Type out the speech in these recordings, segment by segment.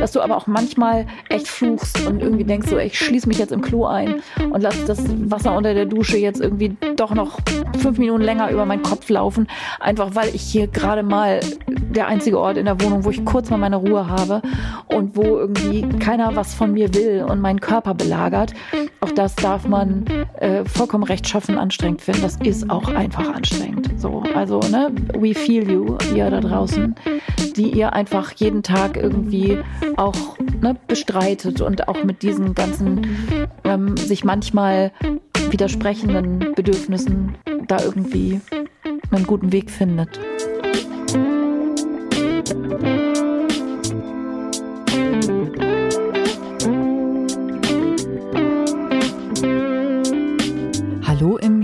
dass du aber auch manchmal echt fluchst und irgendwie denkst so, ich schließe mich jetzt im Klo ein und lass das Wasser unter der Dusche jetzt irgendwie doch noch fünf Minuten länger über meinen Kopf laufen, einfach weil ich hier gerade mal der einzige Ort in der Wohnung, wo ich kurz mal meine Ruhe habe und wo irgendwie keiner was von mir will und meinen Körper belagert. Auch das darf man äh, vollkommen rechtschaffen anstrengend finden. Das ist auch einfach anstrengend. So, also ne, we feel you, ihr da draußen, die ihr einfach jeden Tag irgendwie auch ne, bestreitet und auch mit diesen ganzen ähm, sich manchmal widersprechenden Bedürfnissen da irgendwie einen guten Weg findet.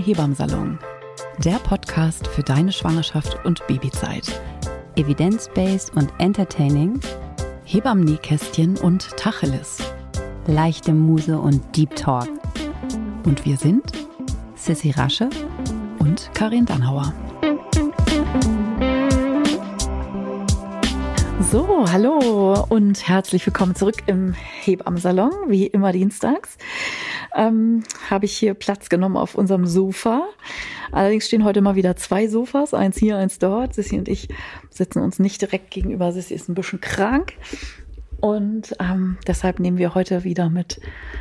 Hebammsalon, der Podcast für deine Schwangerschaft und Babyzeit. Evidence-based und entertaining, Hebammenkästchen und Tacheles, leichte Muse und Deep Talk. Und wir sind Sissy Rasche und Karin Dannhauer. So, hallo und herzlich willkommen zurück im Hebammensalon, wie immer dienstags. Ähm, Habe ich hier Platz genommen auf unserem Sofa. Allerdings stehen heute mal wieder zwei Sofas, eins hier, eins dort. Sissi und ich sitzen uns nicht direkt gegenüber. Sissi ist ein bisschen krank. Und ähm, deshalb nehmen wir heute wieder mit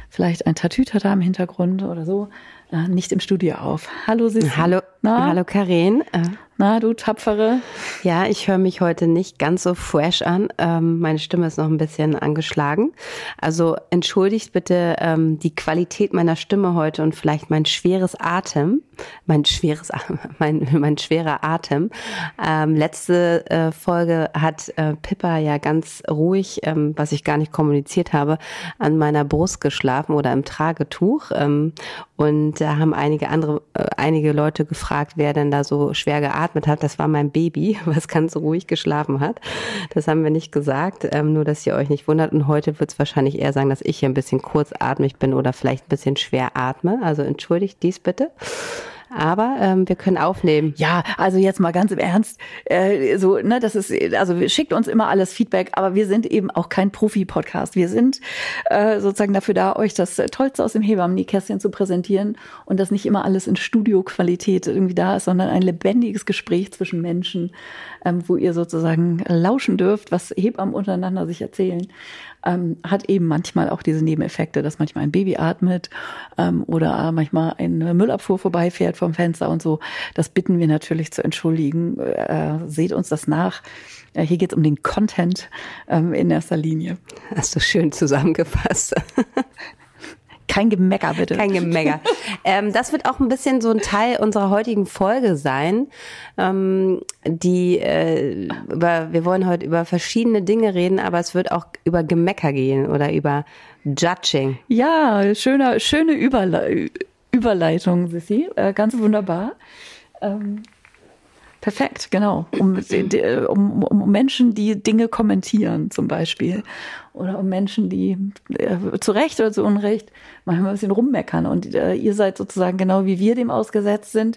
vielleicht ein Tatütata im Hintergrund oder so, äh, nicht im Studio auf. Hallo Sissi. Hallo, Na? hallo Karin. Äh, Na, du Tapfere. Ja, ich höre mich heute nicht ganz so fresh an. Ähm, meine Stimme ist noch ein bisschen angeschlagen. Also entschuldigt bitte ähm, die Qualität meiner Stimme heute und vielleicht mein schweres Atem. Mein schweres, mein, mein schwerer Atem. Ähm, letzte äh, Folge hat äh, Pippa ja ganz ruhig, ähm, was ich gar nicht kommuniziert habe, an meiner Brust geschlafen oder im Tragetuch. Ähm, und da haben einige andere, äh, einige Leute gefragt, wer denn da so schwer geatmet hat. Das war mein Baby, was ganz ruhig geschlafen hat. Das haben wir nicht gesagt, ähm, nur dass ihr euch nicht wundert. Und heute wird es wahrscheinlich eher sagen, dass ich hier ein bisschen kurzatmig bin oder vielleicht ein bisschen schwer atme. Also entschuldigt dies bitte aber ähm, wir können aufnehmen. Ja, also jetzt mal ganz im Ernst, äh, so ne, das ist also schickt uns immer alles Feedback, aber wir sind eben auch kein Profi-Podcast. Wir sind äh, sozusagen dafür da, euch das Tollste aus dem Hebammen-Nähkästchen zu präsentieren und dass nicht immer alles in Studioqualität irgendwie da ist, sondern ein lebendiges Gespräch zwischen Menschen, wo ihr sozusagen lauschen dürft, was Hebammen untereinander sich erzählen ähm, hat eben manchmal auch diese Nebeneffekte, dass manchmal ein Baby atmet ähm, oder manchmal eine Müllabfuhr vorbeifährt vom Fenster und so. Das bitten wir natürlich zu entschuldigen. Äh, seht uns das nach. Äh, hier geht es um den Content ähm, in erster Linie. Hast du schön zusammengefasst. Kein Gemecker, bitte. Kein Gemecker. ähm, das wird auch ein bisschen so ein Teil unserer heutigen Folge sein. Ähm, die äh, über, wir wollen heute über verschiedene Dinge reden, aber es wird auch über Gemecker gehen oder über Judging. Ja, schöner, schöne Überle Überleitung, Sissi. Äh, ganz wunderbar. Ähm, Perfekt, genau. Um, um, um Menschen, die Dinge kommentieren zum Beispiel. Oder um Menschen, die äh, zu Recht oder zu Unrecht manchmal ein bisschen rummeckern. Und äh, ihr seid sozusagen genau wie wir dem ausgesetzt sind.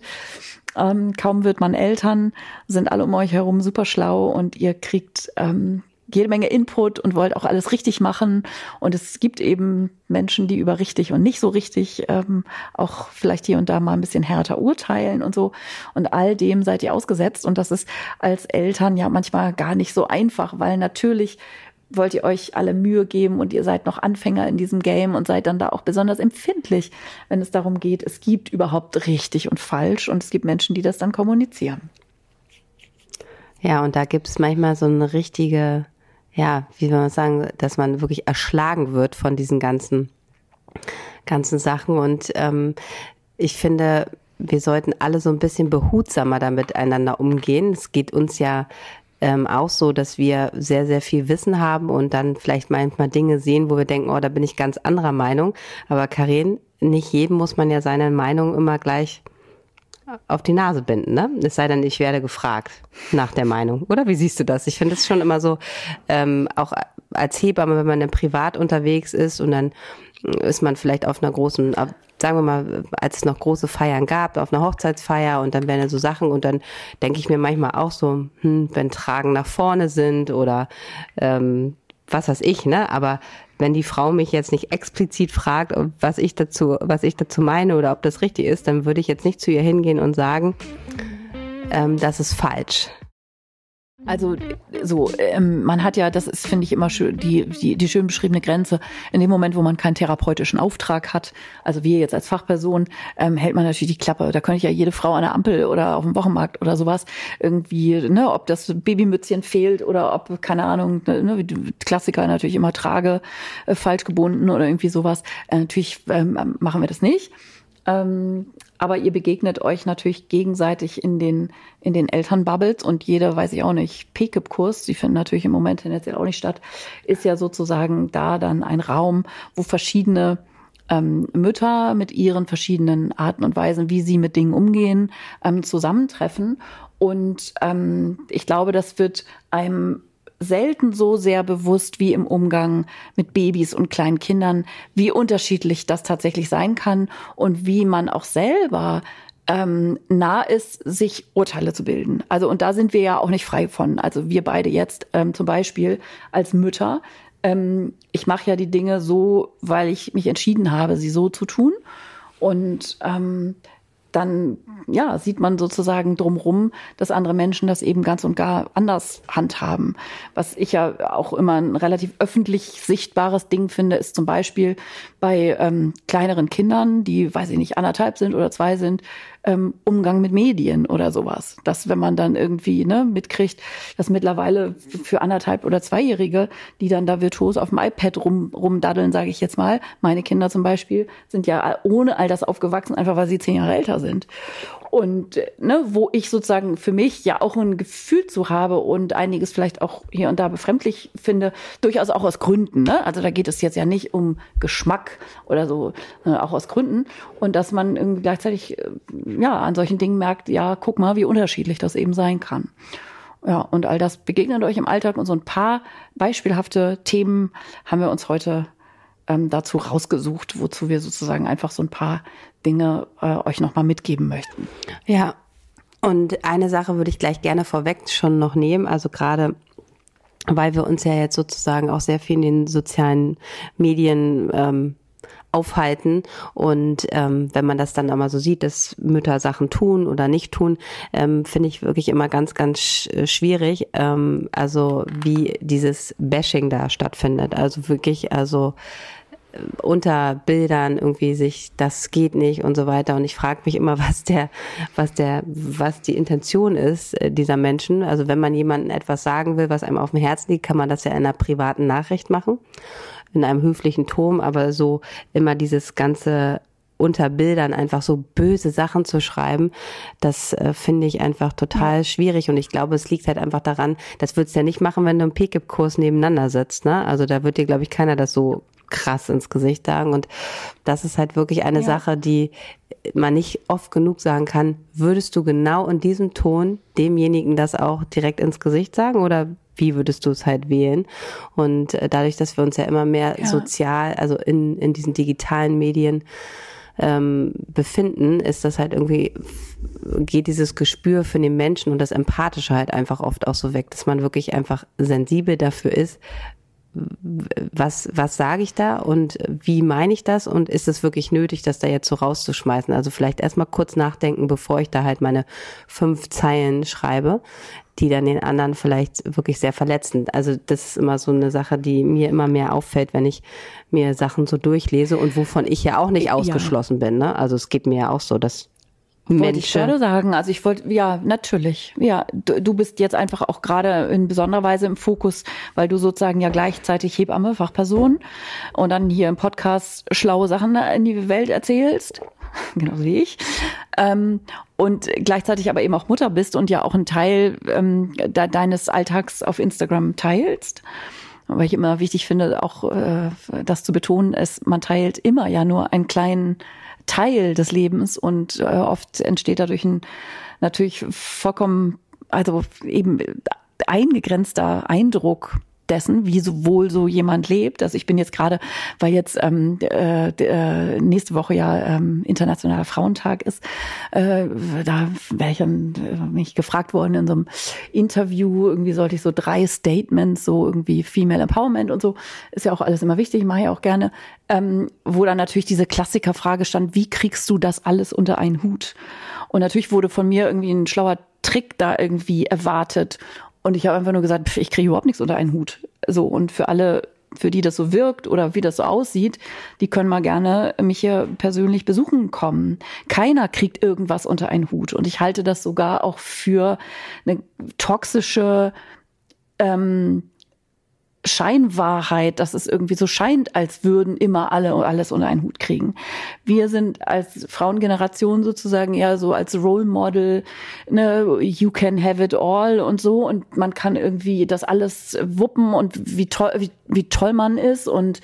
Ähm, kaum wird man Eltern, sind alle um euch herum super schlau und ihr kriegt ähm, jede Menge Input und wollt auch alles richtig machen. Und es gibt eben Menschen, die über richtig und nicht so richtig ähm, auch vielleicht hier und da mal ein bisschen härter urteilen und so. Und all dem seid ihr ausgesetzt. Und das ist als Eltern ja manchmal gar nicht so einfach, weil natürlich wollt ihr euch alle Mühe geben und ihr seid noch Anfänger in diesem Game und seid dann da auch besonders empfindlich, wenn es darum geht, es gibt überhaupt richtig und falsch und es gibt Menschen, die das dann kommunizieren. Ja, und da gibt es manchmal so eine richtige ja, wie soll man sagen, dass man wirklich erschlagen wird von diesen ganzen, ganzen Sachen. Und ähm, ich finde, wir sollten alle so ein bisschen behutsamer damit einander umgehen. Es geht uns ja ähm, auch so, dass wir sehr, sehr viel Wissen haben und dann vielleicht manchmal Dinge sehen, wo wir denken, oh, da bin ich ganz anderer Meinung. Aber Karin, nicht jedem muss man ja seine Meinung immer gleich auf die Nase binden, ne? Es sei denn, ich werde gefragt nach der Meinung. Oder wie siehst du das? Ich finde es schon immer so, ähm, auch als Hebamme, wenn man dann privat unterwegs ist und dann ist man vielleicht auf einer großen, sagen wir mal, als es noch große Feiern gab, auf einer Hochzeitsfeier und dann werden ja so Sachen und dann denke ich mir manchmal auch so, hm, wenn Tragen nach vorne sind oder ähm, was weiß ich, ne? Aber wenn die Frau mich jetzt nicht explizit fragt, was ich dazu, was ich dazu meine oder ob das richtig ist, dann würde ich jetzt nicht zu ihr hingehen und sagen, ähm, das ist falsch. Also so, ähm, man hat ja, das ist, finde ich, immer schön, die, die, die schön beschriebene Grenze. In dem Moment, wo man keinen therapeutischen Auftrag hat, also wir jetzt als Fachperson, ähm, hält man natürlich die Klappe. Da könnte ich ja jede Frau an der Ampel oder auf dem Wochenmarkt oder sowas irgendwie, ne, ob das Babymützchen fehlt oder ob, keine Ahnung, ne, Klassiker natürlich immer trage, äh, falsch gebunden oder irgendwie sowas. Äh, natürlich ähm, machen wir das nicht. Aber ihr begegnet euch natürlich gegenseitig in den, in den Elternbubbles und jeder, weiß ich auch nicht, PKIP-Kurs, die finden natürlich im Moment tendenziell auch nicht statt, ist ja sozusagen da dann ein Raum, wo verschiedene ähm, Mütter mit ihren verschiedenen Arten und Weisen, wie sie mit Dingen umgehen, ähm, zusammentreffen. Und ähm, ich glaube, das wird einem selten so sehr bewusst wie im Umgang mit Babys und kleinen Kindern, wie unterschiedlich das tatsächlich sein kann und wie man auch selber ähm, nah ist, sich Urteile zu bilden. Also und da sind wir ja auch nicht frei von. Also wir beide jetzt ähm, zum Beispiel als Mütter. Ähm, ich mache ja die Dinge so, weil ich mich entschieden habe, sie so zu tun. Und ähm, dann ja, sieht man sozusagen drumrum, dass andere Menschen das eben ganz und gar anders handhaben. Was ich ja auch immer ein relativ öffentlich sichtbares Ding finde, ist zum Beispiel bei ähm, kleineren Kindern, die, weiß ich nicht, anderthalb sind oder zwei sind, ähm, Umgang mit Medien oder sowas. Dass wenn man dann irgendwie ne, mitkriegt, dass mittlerweile für anderthalb oder zweijährige, die dann da virtuos auf dem iPad rum, rumdaddeln, sage ich jetzt mal, meine Kinder zum Beispiel, sind ja ohne all das aufgewachsen, einfach weil sie zehn Jahre älter sind und ne, wo ich sozusagen für mich ja auch ein Gefühl zu habe und einiges vielleicht auch hier und da befremdlich finde, durchaus auch aus Gründen. Ne? Also da geht es jetzt ja nicht um Geschmack oder so, sondern auch aus Gründen. Und dass man irgendwie gleichzeitig äh, ja an solchen Dingen merkt, ja, guck mal, wie unterschiedlich das eben sein kann. Ja, und all das begegnet euch im Alltag und so ein paar beispielhafte Themen haben wir uns heute ähm, dazu rausgesucht, wozu wir sozusagen einfach so ein paar Dinge äh, euch nochmal mitgeben möchten. Ja, und eine Sache würde ich gleich gerne vorweg schon noch nehmen, also gerade weil wir uns ja jetzt sozusagen auch sehr viel in den sozialen Medien ähm, aufhalten. Und ähm, wenn man das dann einmal so sieht, dass Mütter Sachen tun oder nicht tun, ähm, finde ich wirklich immer ganz, ganz sch äh, schwierig. Ähm, also wie dieses Bashing da stattfindet. Also wirklich, also unter Bildern irgendwie sich, das geht nicht und so weiter. Und ich frage mich immer, was der, was der, was die Intention ist äh, dieser Menschen. Also wenn man jemandem etwas sagen will, was einem auf dem Herzen liegt, kann man das ja in einer privaten Nachricht machen, in einem höflichen Ton, aber so immer dieses ganze unter Bildern einfach so böse Sachen zu schreiben, das äh, finde ich einfach total schwierig. Und ich glaube, es liegt halt einfach daran, das würdest du ja nicht machen, wenn du im PKIP-Kurs nebeneinander sitzt. Ne? Also da wird dir, glaube ich, keiner das so krass ins Gesicht sagen. Und das ist halt wirklich eine ja. Sache, die man nicht oft genug sagen kann. Würdest du genau in diesem Ton demjenigen das auch direkt ins Gesicht sagen oder wie würdest du es halt wählen? Und äh, dadurch, dass wir uns ja immer mehr ja. sozial, also in, in diesen digitalen Medien ähm, befinden, ist das halt irgendwie, geht dieses Gespür für den Menschen und das Empathische halt einfach oft auch so weg, dass man wirklich einfach sensibel dafür ist, was, was sage ich da und wie meine ich das und ist es wirklich nötig, das da jetzt so rauszuschmeißen? Also vielleicht erstmal kurz nachdenken, bevor ich da halt meine fünf Zeilen schreibe, die dann den anderen vielleicht wirklich sehr verletzen. Also das ist immer so eine Sache, die mir immer mehr auffällt, wenn ich mir Sachen so durchlese und wovon ich ja auch nicht ausgeschlossen ja. bin. Ne? Also es geht mir ja auch so, dass wollte ich gerade sagen. Also ich wollte, ja, natürlich. Ja, du, du bist jetzt einfach auch gerade in besonderer Weise im Fokus, weil du sozusagen ja gleichzeitig Hebamme, Fachperson und dann hier im Podcast schlaue Sachen in die Welt erzählst. Genau wie ich. Ähm, und gleichzeitig aber eben auch Mutter bist und ja auch einen Teil ähm, de deines Alltags auf Instagram teilst. Weil ich immer wichtig finde, auch äh, das zu betonen, ist, man teilt immer ja nur einen kleinen Teil des Lebens und äh, oft entsteht dadurch ein natürlich vollkommen, also eben eingegrenzter Eindruck dessen, wie so wohl so jemand lebt. Also ich bin jetzt gerade, weil jetzt ähm, äh, äh, nächste Woche ja ähm, internationaler Frauentag ist, äh, da wäre ich dann äh, mich gefragt worden in so einem Interview, irgendwie sollte ich so drei Statements, so irgendwie Female Empowerment und so, ist ja auch alles immer wichtig, mache ich auch gerne, ähm, wo dann natürlich diese Klassikerfrage stand, wie kriegst du das alles unter einen Hut? Und natürlich wurde von mir irgendwie ein schlauer Trick da irgendwie erwartet. Und ich habe einfach nur gesagt, ich kriege überhaupt nichts unter einen Hut. So, und für alle, für die das so wirkt oder wie das so aussieht, die können mal gerne mich hier persönlich besuchen kommen. Keiner kriegt irgendwas unter einen Hut. Und ich halte das sogar auch für eine toxische ähm, Scheinwahrheit, dass es irgendwie so scheint, als würden immer alle alles unter einen Hut kriegen. Wir sind als Frauengeneration sozusagen eher so als Role Model, ne, you can have it all und so und man kann irgendwie das alles wuppen und wie toll, wie, wie toll man ist und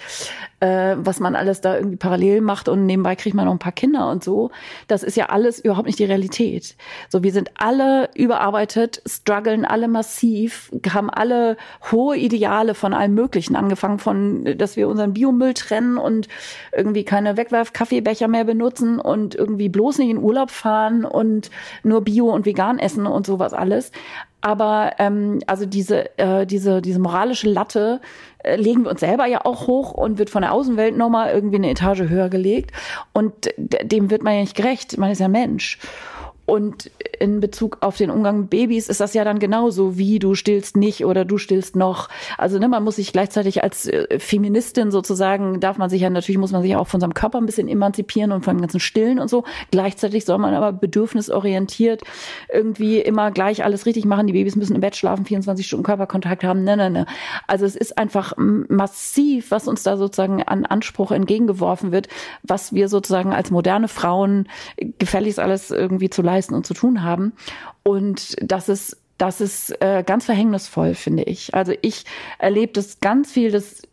äh, was man alles da irgendwie parallel macht und nebenbei kriegt man noch ein paar Kinder und so. Das ist ja alles überhaupt nicht die Realität. So, wir sind alle überarbeitet, strugglen alle massiv, haben alle hohe Ideale von allem Möglichen, angefangen von, dass wir unseren Biomüll trennen und irgendwie keine Wegwerf-Kaffeebecher mehr benutzen und irgendwie bloß nicht in Urlaub fahren und nur Bio und vegan essen und sowas alles. Aber ähm, also diese, äh, diese, diese moralische Latte äh, legen wir uns selber ja auch hoch und wird von der Außenwelt nochmal irgendwie eine Etage höher gelegt. Und dem wird man ja nicht gerecht. Man ist ja Mensch. Und in Bezug auf den Umgang mit Babys ist das ja dann genauso wie du stillst nicht oder du stillst noch. Also ne, man muss sich gleichzeitig als äh, Feministin sozusagen, darf man sich ja natürlich, muss man sich auch von seinem Körper ein bisschen emanzipieren und von dem ganzen Stillen und so. Gleichzeitig soll man aber bedürfnisorientiert irgendwie immer gleich alles richtig machen. Die Babys müssen im Bett schlafen, 24 Stunden Körperkontakt haben. Ne, ne, ne. Also es ist einfach massiv, was uns da sozusagen an Anspruch entgegengeworfen wird, was wir sozusagen als moderne Frauen gefälligst alles irgendwie zu leisten leisten und zu tun haben. Und das ist das ist äh, ganz verhängnisvoll, finde ich. Also ich erlebe das ganz viel, dass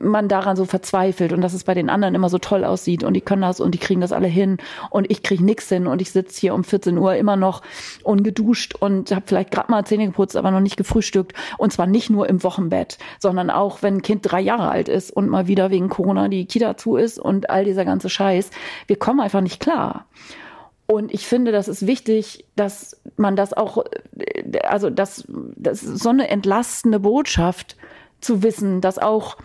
man daran so verzweifelt und dass es bei den anderen immer so toll aussieht und die können das und die kriegen das alle hin und ich kriege nichts hin und ich sitze hier um 14 Uhr immer noch ungeduscht und habe vielleicht gerade mal Zähne geputzt, aber noch nicht gefrühstückt und zwar nicht nur im Wochenbett, sondern auch wenn ein Kind drei Jahre alt ist und mal wieder wegen Corona die Kita zu ist und all dieser ganze Scheiß. Wir kommen einfach nicht klar. Und ich finde, das ist wichtig, dass man das auch, also das, das so eine entlastende Botschaft zu wissen, dass auch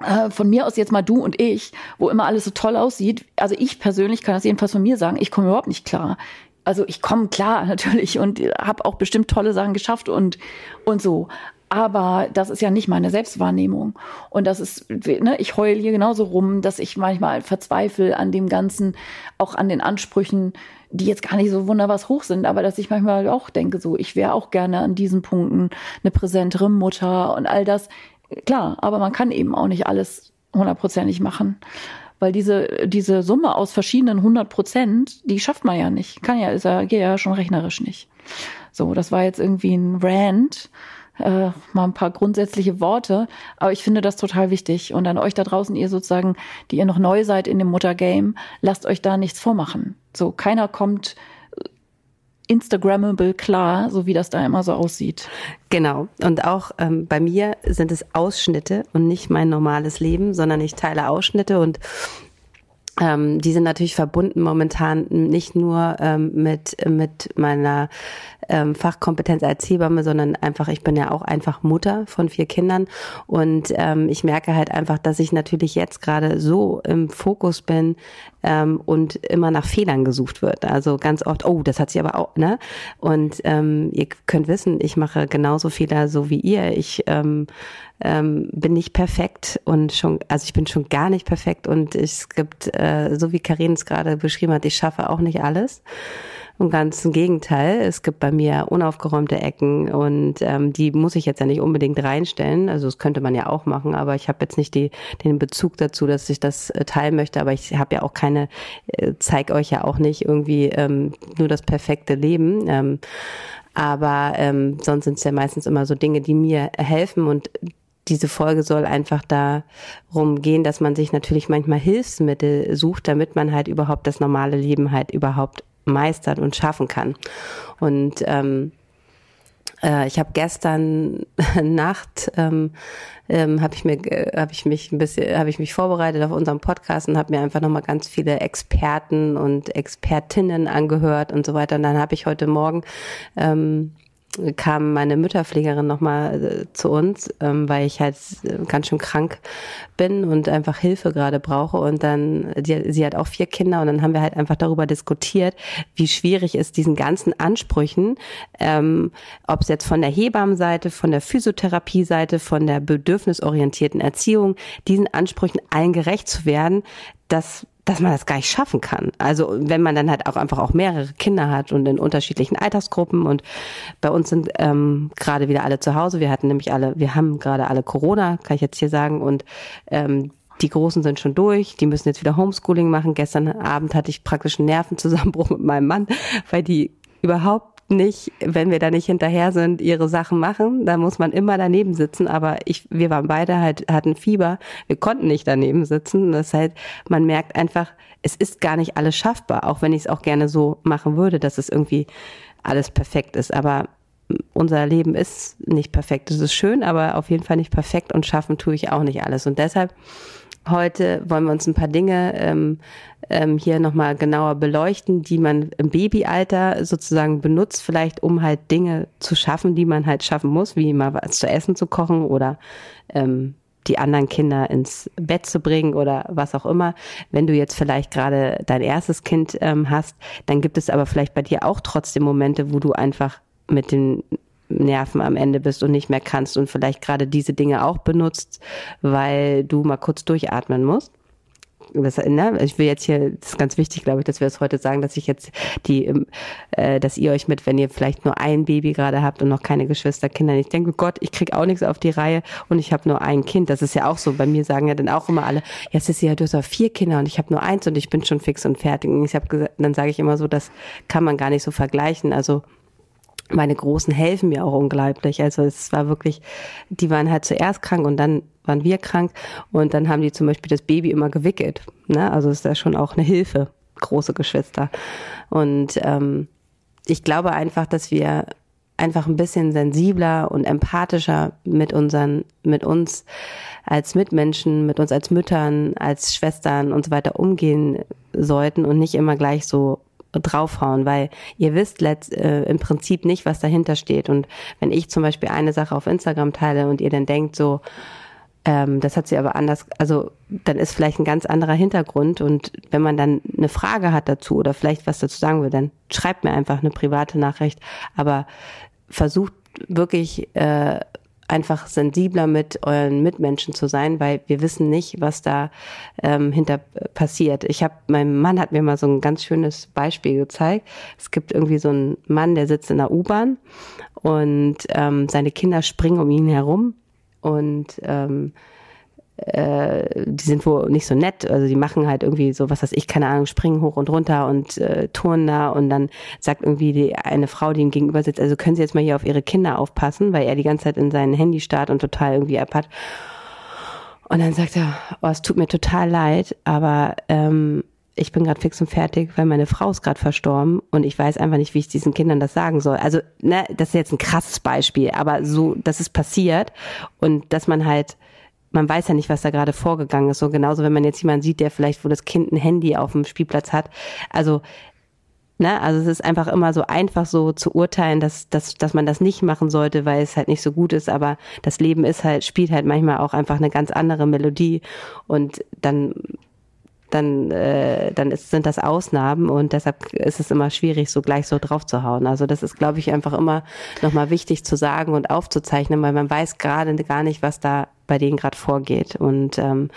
äh, von mir aus jetzt mal du und ich, wo immer alles so toll aussieht. Also ich persönlich kann das jedenfalls von mir sagen, ich komme überhaupt nicht klar. Also ich komme klar natürlich und habe auch bestimmt tolle Sachen geschafft und und so. Aber das ist ja nicht meine Selbstwahrnehmung. Und das ist, ne, ich heule hier genauso rum, dass ich manchmal verzweifle an dem Ganzen, auch an den Ansprüchen, die jetzt gar nicht so wunderbar hoch sind, aber dass ich manchmal auch denke, so, ich wäre auch gerne an diesen Punkten eine präsentere Mutter und all das. Klar, aber man kann eben auch nicht alles hundertprozentig machen. Weil diese, diese Summe aus verschiedenen hundert Prozent, die schafft man ja nicht. Kann ja, ist ja, geht ja schon rechnerisch nicht. So, das war jetzt irgendwie ein Rant äh, mal ein paar grundsätzliche Worte. Aber ich finde das total wichtig. Und an euch da draußen, ihr sozusagen, die ihr noch neu seid in dem Muttergame, lasst euch da nichts vormachen. So, keiner kommt Instagrammable klar, so wie das da immer so aussieht. Genau. Und auch ähm, bei mir sind es Ausschnitte und nicht mein normales Leben, sondern ich teile Ausschnitte und ähm, die sind natürlich verbunden momentan nicht nur ähm, mit, mit meiner ähm, Fachkompetenz als Hebamme, sondern einfach, ich bin ja auch einfach Mutter von vier Kindern und ähm, ich merke halt einfach, dass ich natürlich jetzt gerade so im Fokus bin ähm, und immer nach Fehlern gesucht wird. Also ganz oft, oh, das hat sie aber auch, ne? Und ähm, ihr könnt wissen, ich mache genauso Fehler so wie ihr. Ich ähm, ähm, bin nicht perfekt und schon, also ich bin schon gar nicht perfekt und es gibt, äh, so wie Karin es gerade beschrieben hat, ich schaffe auch nicht alles. Und ganz im Gegenteil, es gibt bei mir unaufgeräumte Ecken und ähm, die muss ich jetzt ja nicht unbedingt reinstellen. Also das könnte man ja auch machen, aber ich habe jetzt nicht die, den Bezug dazu, dass ich das äh, teilen möchte. Aber ich habe ja auch keine, äh, zeig euch ja auch nicht irgendwie ähm, nur das perfekte Leben. Ähm, aber ähm, sonst sind es ja meistens immer so Dinge, die mir helfen und diese Folge soll einfach darum gehen, dass man sich natürlich manchmal Hilfsmittel sucht, damit man halt überhaupt das normale Leben halt überhaupt meistern und schaffen kann. Und ähm, Äh, ich habe gestern Nacht ähm, ähm, habe ich mir habe ich mich ein bisschen habe ich mich vorbereitet auf unserem Podcast und habe mir einfach noch mal ganz viele Experten und Expertinnen angehört und so weiter und dann habe ich heute Morgen ähm, kam meine Mütterpflegerin nochmal äh, zu uns, ähm, weil ich halt äh, ganz schön krank bin und einfach Hilfe gerade brauche. Und dann, die, sie hat auch vier Kinder und dann haben wir halt einfach darüber diskutiert, wie schwierig es diesen ganzen Ansprüchen, ähm, ob es jetzt von der Hebammenseite, von der Physiotherapie-Seite, von der bedürfnisorientierten Erziehung, diesen Ansprüchen allen gerecht zu werden, dass dass man das gar nicht schaffen kann. Also wenn man dann halt auch einfach auch mehrere Kinder hat und in unterschiedlichen Altersgruppen und bei uns sind ähm, gerade wieder alle zu Hause. Wir hatten nämlich alle, wir haben gerade alle Corona, kann ich jetzt hier sagen und ähm, die Großen sind schon durch, die müssen jetzt wieder Homeschooling machen. Gestern Abend hatte ich praktisch einen Nervenzusammenbruch mit meinem Mann, weil die überhaupt nicht, wenn wir da nicht hinterher sind, ihre Sachen machen. Da muss man immer daneben sitzen. Aber ich, wir waren beide halt, hatten Fieber. Wir konnten nicht daneben sitzen. Das heißt, man merkt einfach, es ist gar nicht alles schaffbar, auch wenn ich es auch gerne so machen würde, dass es irgendwie alles perfekt ist. Aber unser Leben ist nicht perfekt. Es ist schön, aber auf jeden Fall nicht perfekt und schaffen tue ich auch nicht alles. Und deshalb Heute wollen wir uns ein paar Dinge ähm, ähm, hier nochmal genauer beleuchten, die man im Babyalter sozusagen benutzt, vielleicht um halt Dinge zu schaffen, die man halt schaffen muss, wie mal was zu essen zu kochen oder ähm, die anderen Kinder ins Bett zu bringen oder was auch immer. Wenn du jetzt vielleicht gerade dein erstes Kind ähm, hast, dann gibt es aber vielleicht bei dir auch trotzdem Momente, wo du einfach mit den Nerven am Ende bist und nicht mehr kannst und vielleicht gerade diese Dinge auch benutzt, weil du mal kurz durchatmen musst. Das, ne, ich will jetzt hier, das ist ganz wichtig, glaube ich, dass wir es heute sagen, dass ich jetzt die, äh, dass ihr euch mit, wenn ihr vielleicht nur ein Baby gerade habt und noch keine Geschwisterkinder, ich denke, Gott, ich krieg auch nichts auf die Reihe und ich habe nur ein Kind. Das ist ja auch so. Bei mir sagen ja dann auch immer alle, ja, Sissi, ja, du hast auch vier Kinder und ich habe nur eins und ich bin schon fix und fertig. Und ich habe dann sage ich immer so, das kann man gar nicht so vergleichen. Also meine Großen helfen mir auch unglaublich. Also es war wirklich, die waren halt zuerst krank und dann waren wir krank und dann haben die zum Beispiel das Baby immer gewickelt. Ne? Also ist da schon auch eine Hilfe, große Geschwister. Und ähm, ich glaube einfach, dass wir einfach ein bisschen sensibler und empathischer mit unseren, mit uns als Mitmenschen, mit uns als Müttern, als Schwestern und so weiter umgehen sollten und nicht immer gleich so draufhauen, weil ihr wisst letzt, äh, im Prinzip nicht, was dahinter steht. Und wenn ich zum Beispiel eine Sache auf Instagram teile und ihr dann denkt so, ähm, das hat sie aber anders, also dann ist vielleicht ein ganz anderer Hintergrund und wenn man dann eine Frage hat dazu oder vielleicht was dazu sagen will, dann schreibt mir einfach eine private Nachricht, aber versucht wirklich äh, einfach sensibler mit euren Mitmenschen zu sein, weil wir wissen nicht, was da ähm, hinter passiert. Ich habe, mein Mann hat mir mal so ein ganz schönes Beispiel gezeigt. Es gibt irgendwie so einen Mann, der sitzt in der U-Bahn und ähm, seine Kinder springen um ihn herum und ähm, äh, die sind wohl nicht so nett, also die machen halt irgendwie so, was weiß ich, keine Ahnung, springen hoch und runter und äh, turnen da und dann sagt irgendwie die eine Frau, die ihm gegenüber sitzt, also können Sie jetzt mal hier auf Ihre Kinder aufpassen, weil er die ganze Zeit in sein Handy starrt und total irgendwie App hat. Und dann sagt er, oh, es tut mir total leid, aber ähm, ich bin gerade fix und fertig, weil meine Frau ist gerade verstorben und ich weiß einfach nicht, wie ich diesen Kindern das sagen soll. Also, ne, das ist jetzt ein krasses Beispiel, aber so, das ist passiert und dass man halt man weiß ja nicht, was da gerade vorgegangen ist. So genauso, wenn man jetzt jemanden sieht, der vielleicht, wo das Kind ein Handy auf dem Spielplatz hat. Also, ne, also es ist einfach immer so einfach so zu urteilen, dass, dass, dass man das nicht machen sollte, weil es halt nicht so gut ist. Aber das Leben ist halt, spielt halt manchmal auch einfach eine ganz andere Melodie. Und dann dann, äh, dann ist, sind das Ausnahmen und deshalb ist es immer schwierig, so gleich so drauf zu hauen. Also das ist, glaube ich, einfach immer nochmal wichtig zu sagen und aufzuzeichnen, weil man weiß gerade gar nicht, was da bei denen gerade vorgeht. Und ähm,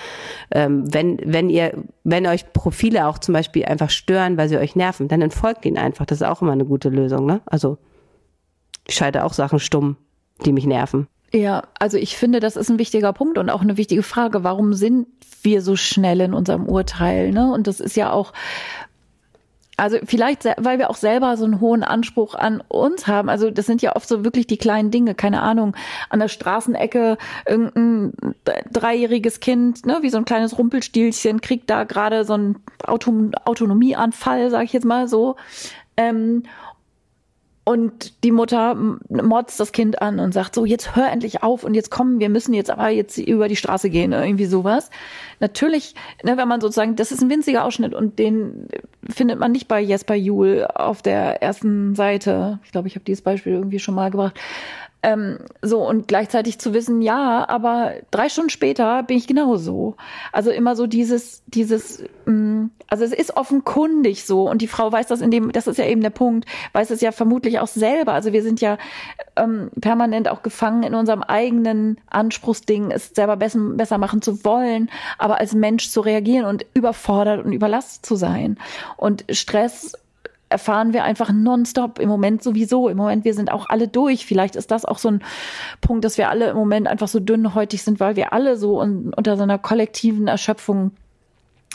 ähm, wenn, wenn ihr, wenn euch Profile auch zum Beispiel einfach stören, weil sie euch nerven, dann entfolgt ihnen einfach. Das ist auch immer eine gute Lösung, ne? Also ich schalte auch Sachen stumm, die mich nerven. Ja, also ich finde, das ist ein wichtiger Punkt und auch eine wichtige Frage. Warum sind wir so schnell in unserem Urteil? Ne? Und das ist ja auch, also vielleicht, weil wir auch selber so einen hohen Anspruch an uns haben. Also das sind ja oft so wirklich die kleinen Dinge, keine Ahnung, an der Straßenecke irgendein dreijähriges Kind, ne, wie so ein kleines Rumpelstilzchen, kriegt da gerade so einen Auto Autonomieanfall, sag ich jetzt mal so. Ähm, und die Mutter motzt das Kind an und sagt so, jetzt hör endlich auf und jetzt kommen, wir müssen jetzt aber jetzt über die Straße gehen, irgendwie sowas. Natürlich, ne, wenn man sozusagen, das ist ein winziger Ausschnitt und den findet man nicht bei Jesper Juhl auf der ersten Seite. Ich glaube, ich habe dieses Beispiel irgendwie schon mal gebracht. Ähm, so und gleichzeitig zu wissen, ja, aber drei Stunden später bin ich genauso. Also immer so dieses, dieses, mh, mm, also es ist offenkundig so und die Frau weiß das in dem, das ist ja eben der Punkt, weiß es ja vermutlich auch selber. Also wir sind ja ähm, permanent auch gefangen in unserem eigenen Anspruchsding, es selber besser, besser machen zu wollen, aber als Mensch zu reagieren und überfordert und überlastet zu sein. Und Stress erfahren wir einfach nonstop im Moment sowieso. Im Moment, wir sind auch alle durch. Vielleicht ist das auch so ein Punkt, dass wir alle im Moment einfach so dünnhäutig sind, weil wir alle so un unter so einer kollektiven Erschöpfung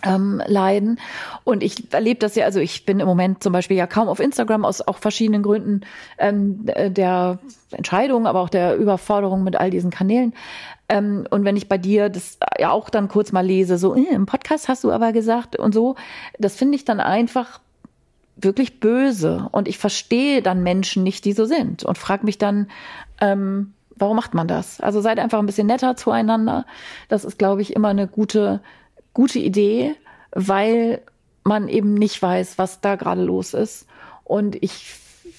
ähm, leiden. Und ich erlebe das ja, also ich bin im Moment zum Beispiel ja kaum auf Instagram aus auch verschiedenen Gründen ähm, der Entscheidung, aber auch der Überforderung mit all diesen Kanälen. Ähm, und wenn ich bei dir das ja auch dann kurz mal lese, so äh, im Podcast hast du aber gesagt und so, das finde ich dann einfach wirklich böse und ich verstehe dann Menschen nicht, die so sind und frage mich dann, ähm, warum macht man das? Also seid einfach ein bisschen netter zueinander. Das ist, glaube ich, immer eine gute, gute Idee, weil man eben nicht weiß, was da gerade los ist. Und ich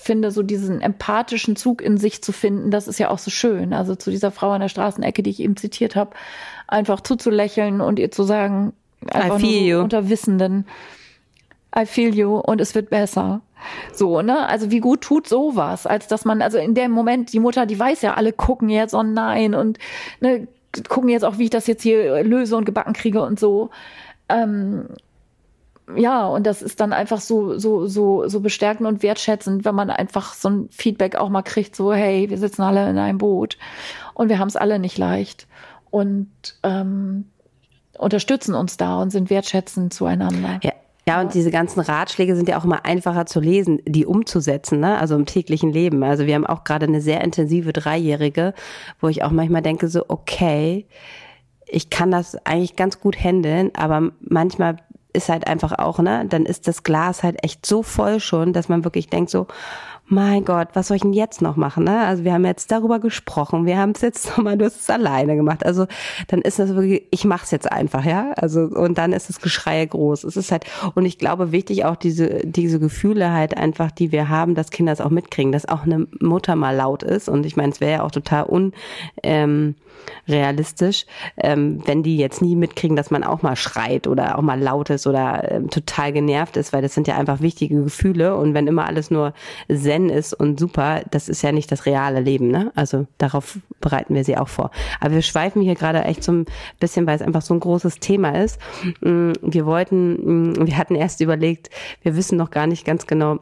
finde, so diesen empathischen Zug in sich zu finden, das ist ja auch so schön. Also zu dieser Frau an der Straßenecke, die ich eben zitiert habe, einfach zuzulächeln und ihr zu sagen, einfach nur so unter Wissenden, I feel you und es wird besser. So, ne? Also wie gut tut sowas, als dass man, also in dem Moment, die Mutter, die weiß ja, alle gucken jetzt, oh nein, und ne, gucken jetzt auch, wie ich das jetzt hier löse und gebacken kriege und so. Ähm, ja, und das ist dann einfach so, so, so, so bestärkend und wertschätzend, wenn man einfach so ein Feedback auch mal kriegt, so, hey, wir sitzen alle in einem Boot und wir haben es alle nicht leicht. Und ähm, unterstützen uns da und sind wertschätzend zueinander. Ja, ja, und diese ganzen Ratschläge sind ja auch immer einfacher zu lesen, die umzusetzen, ne? also im täglichen Leben. Also wir haben auch gerade eine sehr intensive Dreijährige, wo ich auch manchmal denke so, okay, ich kann das eigentlich ganz gut handeln, aber manchmal ist halt einfach auch, ne, dann ist das Glas halt echt so voll schon, dass man wirklich denkt so, mein Gott, was soll ich denn jetzt noch machen? Ne? Also wir haben jetzt darüber gesprochen, wir haben es jetzt nochmal, du hast es alleine gemacht. Also dann ist das wirklich, ich mach's jetzt einfach, ja. Also und dann ist das Geschrei groß. Es ist halt, und ich glaube, wichtig auch diese, diese Gefühle halt einfach, die wir haben, dass Kinder es auch mitkriegen, dass auch eine Mutter mal laut ist. Und ich meine, es wäre ja auch total un ähm, realistisch, ähm, wenn die jetzt nie mitkriegen, dass man auch mal schreit oder auch mal laut ist oder ähm, total genervt ist, weil das sind ja einfach wichtige Gefühle und wenn immer alles nur Zen ist und super, das ist ja nicht das reale Leben, ne? Also darauf bereiten wir sie auch vor. Aber wir schweifen hier gerade echt so ein bisschen, weil es einfach so ein großes Thema ist. Mm, wir wollten, mm, wir hatten erst überlegt, wir wissen noch gar nicht ganz genau,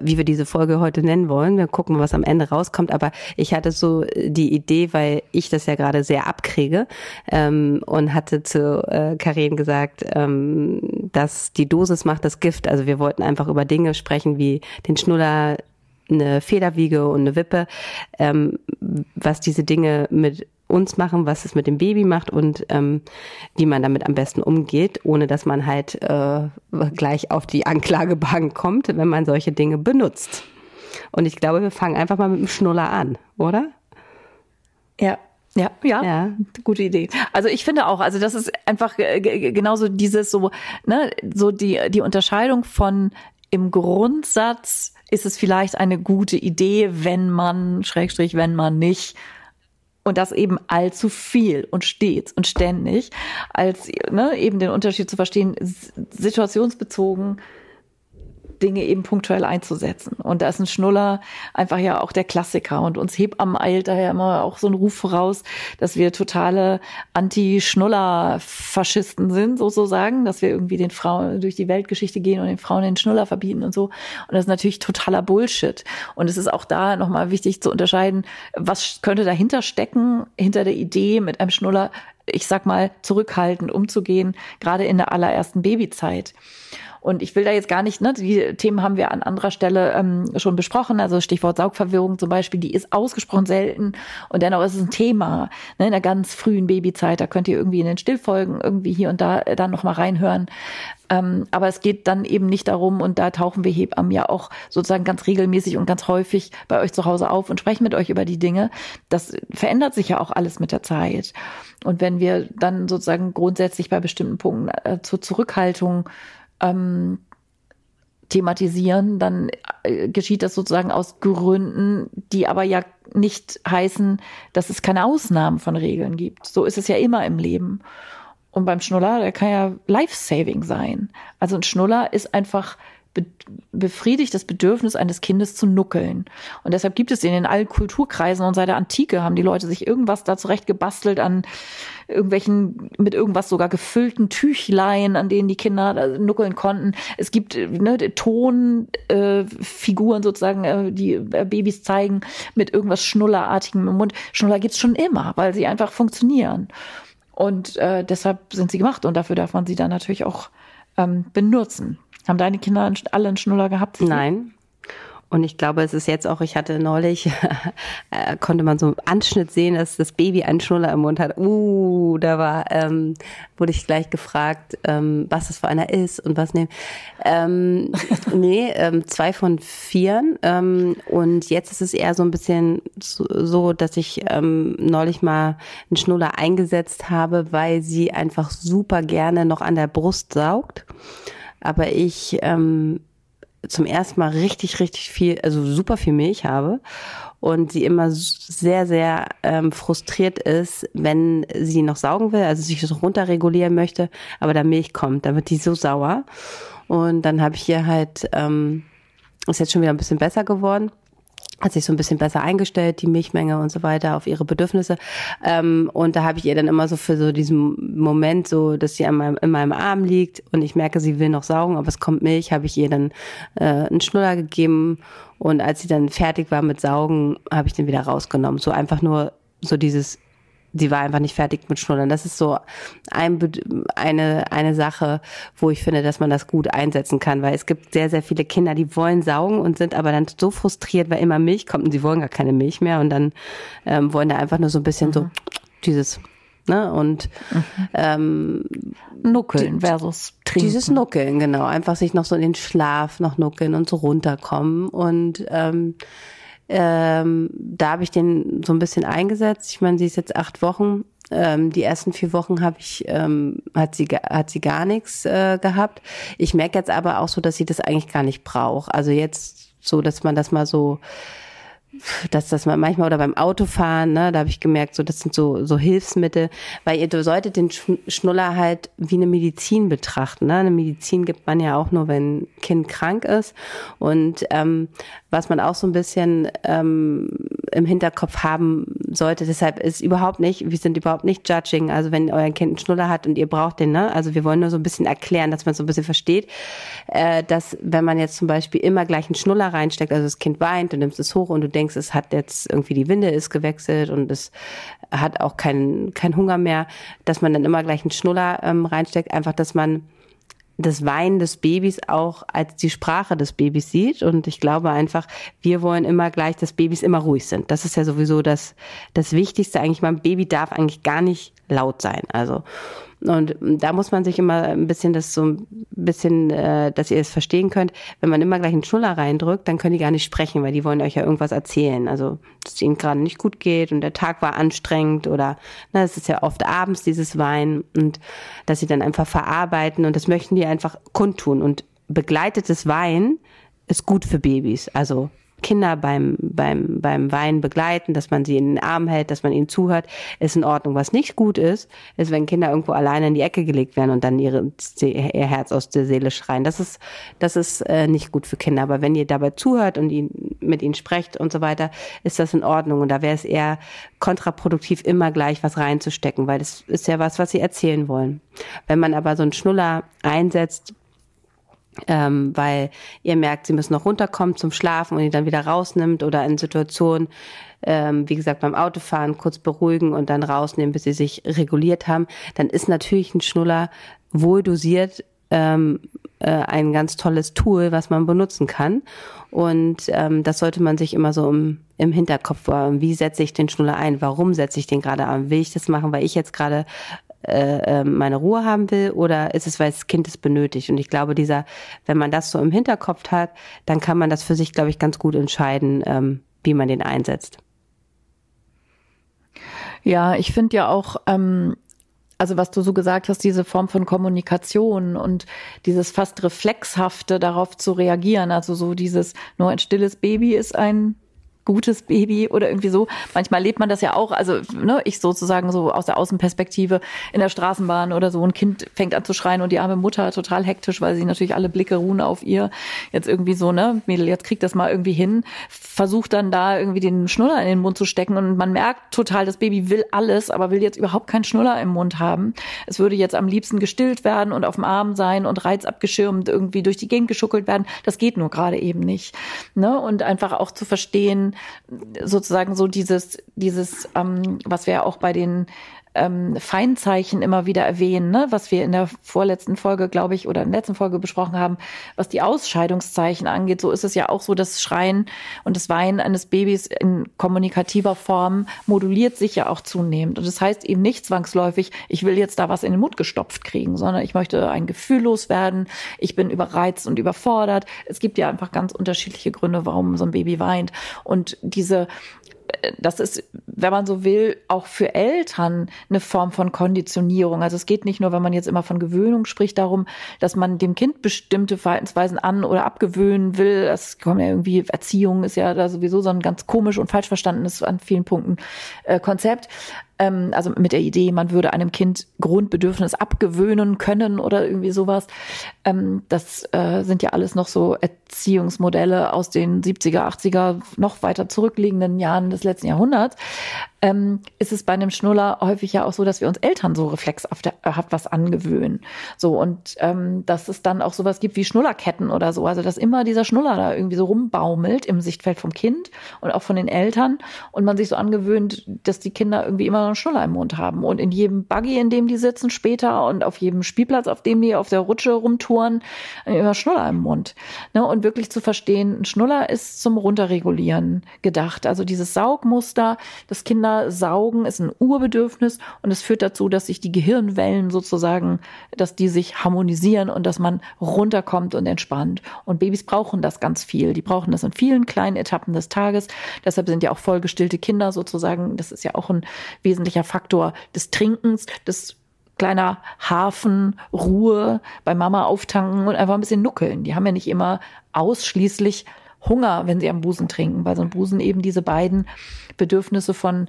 wie wir diese Folge heute nennen wollen. Wir gucken, was am Ende rauskommt. Aber ich hatte so die Idee, weil ich das ja gerade sehr abkriege ähm, und hatte zu äh, Karin gesagt, ähm, dass die Dosis macht das Gift. Also wir wollten einfach über Dinge sprechen wie den Schnuller, eine Federwiege und eine Wippe, ähm, was diese Dinge mit uns machen, was es mit dem Baby macht und ähm, wie man damit am besten umgeht, ohne dass man halt äh, gleich auf die Anklagebank kommt, wenn man solche Dinge benutzt. Und ich glaube, wir fangen einfach mal mit dem Schnuller an, oder? Ja, ja, ja, ja, gute Idee. Also ich finde auch, also das ist einfach genauso dieses so, ne, so die die Unterscheidung von im Grundsatz ist es vielleicht eine gute Idee, wenn man Schrägstrich, wenn man nicht und das eben allzu viel und stets und ständig, als ne, eben den Unterschied zu verstehen, situationsbezogen Dinge eben punktuell einzusetzen. Und da ist ein Schnuller einfach ja auch der Klassiker. Und uns Hebammen eilt daher immer auch so ein Ruf voraus, dass wir totale Anti-Schnuller-Faschisten sind, sozusagen, dass wir irgendwie den Frauen durch die Weltgeschichte gehen und den Frauen den Schnuller verbieten und so. Und das ist natürlich totaler Bullshit. Und es ist auch da nochmal wichtig zu unterscheiden, was könnte dahinter stecken, hinter der Idee, mit einem Schnuller ich sag mal, zurückhaltend umzugehen, gerade in der allerersten Babyzeit. Und ich will da jetzt gar nicht, ne, die Themen haben wir an anderer Stelle ähm, schon besprochen. Also Stichwort Saugverwirrung zum Beispiel, die ist ausgesprochen selten und dennoch ist es ein Thema ne, in der ganz frühen Babyzeit. Da könnt ihr irgendwie in den Stillfolgen irgendwie hier und da dann noch mal reinhören. Ähm, aber es geht dann eben nicht darum, und da tauchen wir Hebammen ja auch sozusagen ganz regelmäßig und ganz häufig bei euch zu Hause auf und sprechen mit euch über die Dinge. Das verändert sich ja auch alles mit der Zeit. Und wenn wir dann sozusagen grundsätzlich bei bestimmten Punkten äh, zur Zurückhaltung ähm, thematisieren, dann äh, geschieht das sozusagen aus Gründen, die aber ja nicht heißen, dass es keine Ausnahmen von Regeln gibt. So ist es ja immer im Leben. Und beim Schnuller, der kann ja life-saving sein. Also ein Schnuller ist einfach befriedigt das Bedürfnis eines Kindes zu nuckeln. Und deshalb gibt es in allen Kulturkreisen und seit der Antike haben die Leute sich irgendwas da zurecht gebastelt an irgendwelchen, mit irgendwas sogar gefüllten Tüchlein, an denen die Kinder nuckeln konnten. Es gibt ne, Tonfiguren äh, sozusagen, äh, die äh, Babys zeigen mit irgendwas Schnullerartigem im Mund. Schnuller gibt's schon immer, weil sie einfach funktionieren. Und äh, deshalb sind sie gemacht und dafür darf man sie dann natürlich auch ähm, benutzen. Haben deine Kinder alle einen Schnuller gehabt? Nein. Und ich glaube, es ist jetzt auch, ich hatte neulich, äh, konnte man so einen Anschnitt sehen, dass das Baby einen Schnuller im Mund hat. Uh, da war, ähm, wurde ich gleich gefragt, ähm, was das für einer ist und was nehmen. Ähm, nee, ähm, zwei von vieren. Ähm, und jetzt ist es eher so ein bisschen so, so dass ich ähm, neulich mal einen Schnuller eingesetzt habe, weil sie einfach super gerne noch an der Brust saugt aber ich ähm, zum ersten Mal richtig, richtig viel, also super viel Milch habe und sie immer sehr, sehr ähm, frustriert ist, wenn sie noch saugen will, also sich so runterregulieren möchte, aber da Milch kommt, da wird die so sauer. Und dann habe ich hier halt, ähm, ist jetzt schon wieder ein bisschen besser geworden hat sich so ein bisschen besser eingestellt, die Milchmenge und so weiter auf ihre Bedürfnisse. Ähm, und da habe ich ihr dann immer so für so diesen Moment, so dass sie an meinem, in meinem Arm liegt und ich merke, sie will noch saugen, aber es kommt Milch, habe ich ihr dann äh, einen Schnuller gegeben und als sie dann fertig war mit Saugen, habe ich den wieder rausgenommen. So einfach nur so dieses sie war einfach nicht fertig mit Schnullern. Das ist so ein, eine, eine Sache, wo ich finde, dass man das gut einsetzen kann, weil es gibt sehr, sehr viele Kinder, die wollen saugen und sind aber dann so frustriert, weil immer Milch kommt und sie wollen gar keine Milch mehr und dann ähm, wollen da einfach nur so ein bisschen mhm. so dieses Ne? Und mhm. ähm, Nuckeln versus trinken. Dieses Nuckeln, genau. Einfach sich noch so in den Schlaf noch nuckeln und so runterkommen. Und ähm, ähm, da habe ich den so ein bisschen eingesetzt. Ich meine, sie ist jetzt acht Wochen. Ähm, die ersten vier Wochen habe ich ähm, hat sie hat sie gar nichts äh, gehabt. Ich merke jetzt aber auch so, dass sie das eigentlich gar nicht braucht. Also jetzt so, dass man das mal so dass das manchmal oder beim Autofahren, ne, da habe ich gemerkt, so das sind so so Hilfsmittel, weil ihr solltet den Schnuller halt wie eine Medizin betrachten. Ne? Eine Medizin gibt man ja auch nur, wenn ein Kind krank ist. Und ähm, was man auch so ein bisschen ähm, im Hinterkopf haben sollte, deshalb ist überhaupt nicht, wir sind überhaupt nicht judging. Also wenn euer Kind einen Schnuller hat und ihr braucht den, ne, also wir wollen nur so ein bisschen erklären, dass man so ein bisschen versteht, äh, dass wenn man jetzt zum Beispiel immer gleich einen Schnuller reinsteckt, also das Kind weint, du nimmst es hoch und du denkst es hat jetzt irgendwie die Winde ist gewechselt und es hat auch keinen kein Hunger mehr, dass man dann immer gleich einen Schnuller ähm, reinsteckt, einfach, dass man das Weinen des Babys auch als die Sprache des Babys sieht. Und ich glaube einfach, wir wollen immer gleich, dass Babys immer ruhig sind. Das ist ja sowieso das, das Wichtigste eigentlich. Mein Baby darf eigentlich gar nicht laut sein. Also, und da muss man sich immer ein bisschen das so ein bisschen, äh, dass ihr es verstehen könnt. Wenn man immer gleich einen Schnuller reindrückt, dann können die gar nicht sprechen, weil die wollen euch ja irgendwas erzählen. Also, dass es ihnen gerade nicht gut geht und der Tag war anstrengend oder, na, es ist ja oft abends dieses Wein und dass sie dann einfach verarbeiten und das möchten die einfach kundtun und begleitetes Wein ist gut für Babys. Also Kinder beim, beim, beim Weinen begleiten, dass man sie in den Arm hält, dass man ihnen zuhört, ist in Ordnung. Was nicht gut ist, ist, wenn Kinder irgendwo alleine in die Ecke gelegt werden und dann ihre, ihr Herz aus der Seele schreien. Das ist, das ist äh, nicht gut für Kinder. Aber wenn ihr dabei zuhört und ihn, mit ihnen sprecht und so weiter, ist das in Ordnung. Und da wäre es eher kontraproduktiv, immer gleich was reinzustecken, weil das ist ja was, was sie erzählen wollen. Wenn man aber so einen Schnuller einsetzt, ähm, weil ihr merkt, sie müssen noch runterkommen zum Schlafen und ihr dann wieder rausnimmt oder in Situationen, ähm, wie gesagt, beim Autofahren kurz beruhigen und dann rausnehmen, bis sie sich reguliert haben, dann ist natürlich ein Schnuller wohl dosiert ähm, äh, ein ganz tolles Tool, was man benutzen kann. Und ähm, das sollte man sich immer so im, im Hinterkopf behalten. Wie setze ich den Schnuller ein? Warum setze ich den gerade an? Will ich das machen, weil ich jetzt gerade äh, ähm, meine Ruhe haben will oder ist es, weil das Kind es benötigt? Und ich glaube, dieser, wenn man das so im Hinterkopf hat, dann kann man das für sich, glaube ich, ganz gut entscheiden, ähm, wie man den einsetzt. Ja, ich finde ja auch, ähm, also was du so gesagt hast, diese Form von Kommunikation und dieses fast reflexhafte darauf zu reagieren, also so dieses nur ein stilles Baby ist ein gutes Baby oder irgendwie so. Manchmal lebt man das ja auch, also ne, ich sozusagen so aus der Außenperspektive in der Straßenbahn oder so, ein Kind fängt an zu schreien und die arme Mutter total hektisch, weil sie natürlich alle Blicke ruhen auf ihr. Jetzt irgendwie so, ne, Mädel, jetzt kriegt das mal irgendwie hin, versucht dann da irgendwie den Schnuller in den Mund zu stecken und man merkt total, das Baby will alles, aber will jetzt überhaupt keinen Schnuller im Mund haben. Es würde jetzt am liebsten gestillt werden und auf dem Arm sein und reizabgeschirmt irgendwie durch die Gegend geschuckelt werden. Das geht nur gerade eben nicht. Ne? Und einfach auch zu verstehen, sozusagen so dieses, dieses, ähm, was wir auch bei den ähm, Feindzeichen immer wieder erwähnen, ne? was wir in der vorletzten Folge, glaube ich, oder in der letzten Folge besprochen haben, was die Ausscheidungszeichen angeht. So ist es ja auch so, das Schreien und das Weinen eines Babys in kommunikativer Form moduliert sich ja auch zunehmend. Und das heißt eben nicht zwangsläufig, ich will jetzt da was in den Mund gestopft kriegen, sondern ich möchte ein Gefühl loswerden, ich bin überreizt und überfordert. Es gibt ja einfach ganz unterschiedliche Gründe, warum so ein Baby weint. Und diese das ist, wenn man so will, auch für Eltern eine Form von Konditionierung. Also es geht nicht nur, wenn man jetzt immer von Gewöhnung spricht, darum, dass man dem Kind bestimmte Verhaltensweisen an- oder abgewöhnen will. Das kommt ja irgendwie, Erziehung ist ja da sowieso so ein ganz komisch und falsch verstandenes an vielen Punkten äh, Konzept ähm, also mit der Idee, man würde einem Kind Grundbedürfnis abgewöhnen können oder irgendwie sowas. Ähm, das äh, sind ja alles noch so Erziehungsmodelle aus den 70er, 80er, noch weiter zurückliegenden Jahren des letzten Jahrhunderts ähm, ist es bei einem Schnuller häufig ja auch so, dass wir uns Eltern so reflexhaft was angewöhnen. So und ähm, dass es dann auch sowas gibt wie Schnullerketten oder so. Also dass immer dieser Schnuller da irgendwie so rumbaumelt im Sichtfeld vom Kind und auch von den Eltern und man sich so angewöhnt, dass die Kinder irgendwie immer einen Schnuller im Mund haben und in jedem Buggy, in dem die sitzen später und auf jedem Spielplatz, auf dem die auf der Rutsche rumtouren, immer Schnuller im Mund. Ne? Und wirklich zu verstehen, ein Schnuller ist zum Runterregulieren gedacht. Also dieses Saugmuster, das Kinder saugen ist ein Urbedürfnis und es führt dazu, dass sich die Gehirnwellen sozusagen, dass die sich harmonisieren und dass man runterkommt und entspannt. Und Babys brauchen das ganz viel. Die brauchen das in vielen kleinen Etappen des Tages. Deshalb sind ja auch vollgestillte Kinder sozusagen, das ist ja auch ein wesentlicher Faktor des Trinkens, des kleiner Hafen, Ruhe, bei Mama auftanken und einfach ein bisschen nuckeln. Die haben ja nicht immer ausschließlich Hunger, wenn sie am Busen trinken, weil so ein Busen eben diese beiden Bedürfnisse von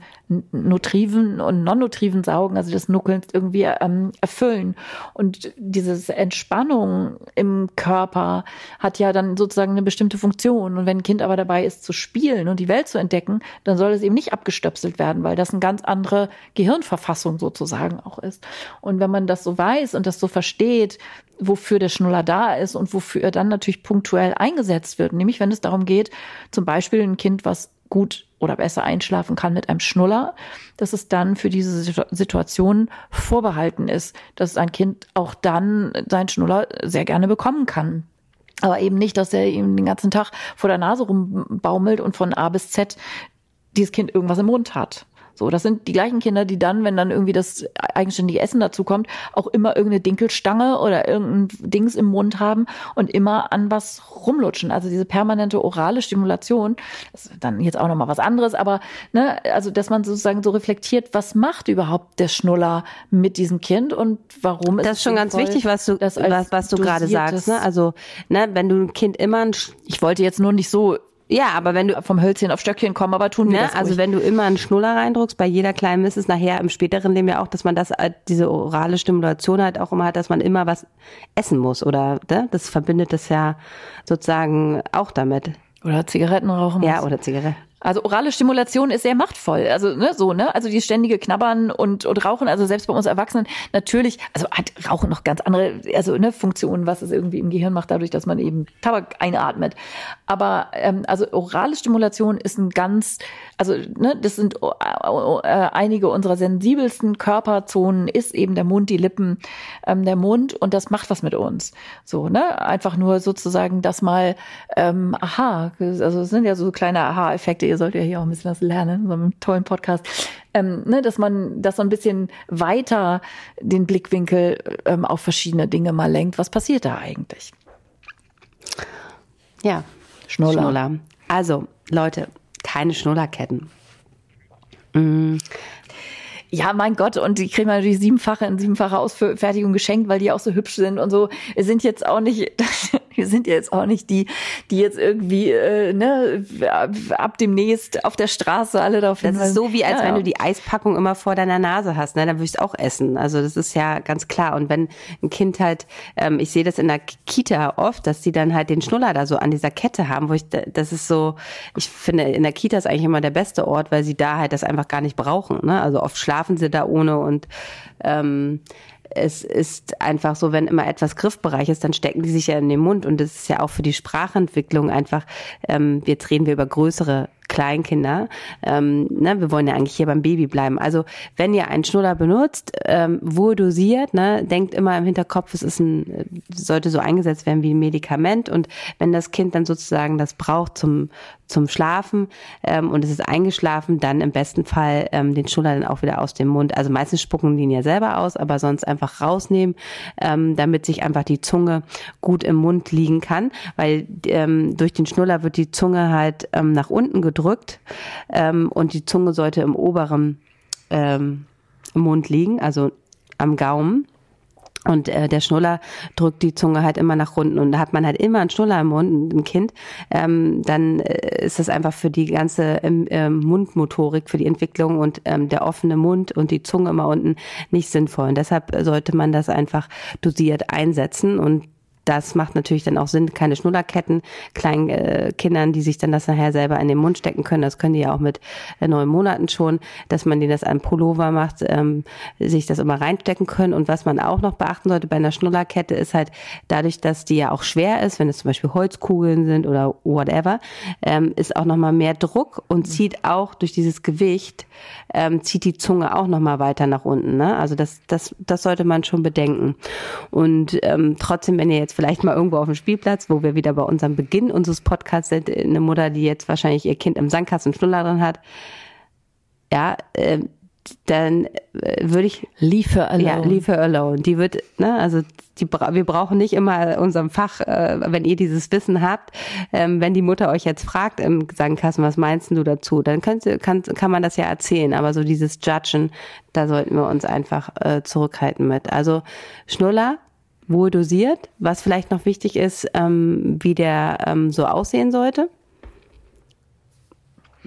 nutriven und non-nutriven Saugen, also des Nuckelns irgendwie ähm, erfüllen. Und diese Entspannung im Körper hat ja dann sozusagen eine bestimmte Funktion. Und wenn ein Kind aber dabei ist zu spielen und die Welt zu entdecken, dann soll es eben nicht abgestöpselt werden, weil das eine ganz andere Gehirnverfassung sozusagen auch ist. Und wenn man das so weiß und das so versteht, wofür der Schnuller da ist und wofür er dann natürlich punktuell eingesetzt wird. Nämlich, wenn es darum geht, zum Beispiel ein Kind, was gut oder besser einschlafen kann mit einem Schnuller, dass es dann für diese Situation vorbehalten ist, dass ein Kind auch dann seinen Schnuller sehr gerne bekommen kann. Aber eben nicht, dass er ihm den ganzen Tag vor der Nase rumbaumelt und von A bis Z dieses Kind irgendwas im Mund hat. So, das sind die gleichen Kinder, die dann, wenn dann irgendwie das eigenständige Essen dazu kommt, auch immer irgendeine Dinkelstange oder irgendein Dings im Mund haben und immer an was rumlutschen. Also diese permanente orale Stimulation, das ist dann jetzt auch nochmal was anderes, aber ne, also dass man sozusagen so reflektiert, was macht überhaupt der Schnuller mit diesem Kind und warum ist Das ist schon ganz wichtig, was du, was, was du gerade sagst. Ne? Also, ne, wenn du ein Kind immer ein Ich wollte jetzt nur nicht so ja, aber wenn du vom Hölzchen auf Stöckchen kommen, aber tun wir ne? das Also ruhig. wenn du immer einen Schnuller reindruckst, bei jeder kleinen ist es nachher im späteren Leben ja auch, dass man das äh, diese orale Stimulation halt auch immer hat, dass man immer was essen muss oder ne? das verbindet das ja sozusagen auch damit. Oder Zigaretten rauchen muss. Ja, oder Zigaretten. Also orale Stimulation ist sehr machtvoll. Also ne, so ne, also die ständige Knabbern und und Rauchen. Also selbst bei uns Erwachsenen natürlich. Also hat Rauchen noch ganz andere, also ne Funktionen, was es irgendwie im Gehirn macht, dadurch, dass man eben Tabak einatmet. Aber ähm, also orale Stimulation ist ein ganz, also ne, das sind äh, einige unserer sensibelsten Körperzonen ist eben der Mund, die Lippen, ähm, der Mund und das macht was mit uns. So ne, einfach nur sozusagen das mal, ähm, aha, also es sind ja so kleine Aha-Effekte ihr sollt ja hier auch ein bisschen was lernen, so einem tollen Podcast, ähm, ne, dass man das so ein bisschen weiter den Blickwinkel ähm, auf verschiedene Dinge mal lenkt. Was passiert da eigentlich? Ja, Schnuller. Schnuller. Also, Leute, keine Schnullerketten. Mm. Ja, mein Gott, und die kriegen natürlich siebenfache in siebenfache Ausfertigung geschenkt, weil die auch so hübsch sind und so. Wir sind jetzt auch nicht, wir sind jetzt auch nicht die, die jetzt irgendwie äh, ne, ab demnächst auf der Straße alle darauf Das ist so wie, als ja, wenn ja. du die Eispackung immer vor deiner Nase hast, ne? Dann würde ich es auch essen. Also das ist ja ganz klar. Und wenn ein Kind halt, ähm, ich sehe das in der Kita oft, dass die dann halt den Schnuller da so an dieser Kette haben, wo ich, das ist so, ich finde, in der Kita ist eigentlich immer der beste Ort, weil sie da halt das einfach gar nicht brauchen. Ne? Also oft schlafen sie da ohne und ähm, es ist einfach so, wenn immer etwas Griffbereich ist, dann stecken die sich ja in den Mund und das ist ja auch für die Sprachentwicklung einfach, ähm, jetzt reden wir über größere Kleinkinder. Ähm, ne, wir wollen ja eigentlich hier beim Baby bleiben. Also wenn ihr einen Schnuller benutzt, ähm, wohl dosiert, ne, denkt immer im Hinterkopf, es ist ein, sollte so eingesetzt werden wie ein Medikament. Und wenn das Kind dann sozusagen das braucht zum zum Schlafen ähm, und es ist eingeschlafen, dann im besten Fall ähm, den Schnuller dann auch wieder aus dem Mund. Also meistens spucken die ihn ja selber aus, aber sonst einfach rausnehmen, ähm, damit sich einfach die Zunge gut im Mund liegen kann, weil ähm, durch den Schnuller wird die Zunge halt ähm, nach unten gedrückt gedrückt ähm, und die Zunge sollte im oberen ähm, Mund liegen, also am Gaumen. Und äh, der Schnuller drückt die Zunge halt immer nach unten. Und da hat man halt immer einen Schnuller im Mund, ein Kind. Ähm, dann äh, ist das einfach für die ganze ähm, äh, Mundmotorik, für die Entwicklung und ähm, der offene Mund und die Zunge immer unten nicht sinnvoll. Und deshalb sollte man das einfach dosiert einsetzen. Und das macht natürlich dann auch Sinn, keine Schnullerketten, kleinen äh, Kindern, die sich dann das nachher selber in den Mund stecken können. Das können die ja auch mit äh, neun Monaten schon, dass man denen das an Pullover macht, ähm, sich das immer reinstecken können. Und was man auch noch beachten sollte bei einer Schnullerkette ist halt dadurch, dass die ja auch schwer ist, wenn es zum Beispiel Holzkugeln sind oder whatever, ähm, ist auch nochmal mehr Druck und zieht auch durch dieses Gewicht, ähm, zieht die Zunge auch nochmal weiter nach unten. Ne? Also das, das, das sollte man schon bedenken. Und ähm, trotzdem, wenn ihr jetzt vielleicht mal irgendwo auf dem Spielplatz, wo wir wieder bei unserem Beginn unseres Podcasts sind, eine Mutter, die jetzt wahrscheinlich ihr Kind im Sandkasten Schnuller drin hat, ja, äh, dann äh, würde ich Leave her alone. Ja, leave her alone. Die wird, ne, also die, wir brauchen nicht immer unserem Fach, äh, wenn ihr dieses Wissen habt, ähm, wenn die Mutter euch jetzt fragt im Sandkasten, was meinst du dazu, dann könnt, kann, kann man das ja erzählen. Aber so dieses Judgen, da sollten wir uns einfach äh, zurückhalten mit. Also Schnuller, wohl dosiert. Was vielleicht noch wichtig ist, ähm, wie der ähm, so aussehen sollte.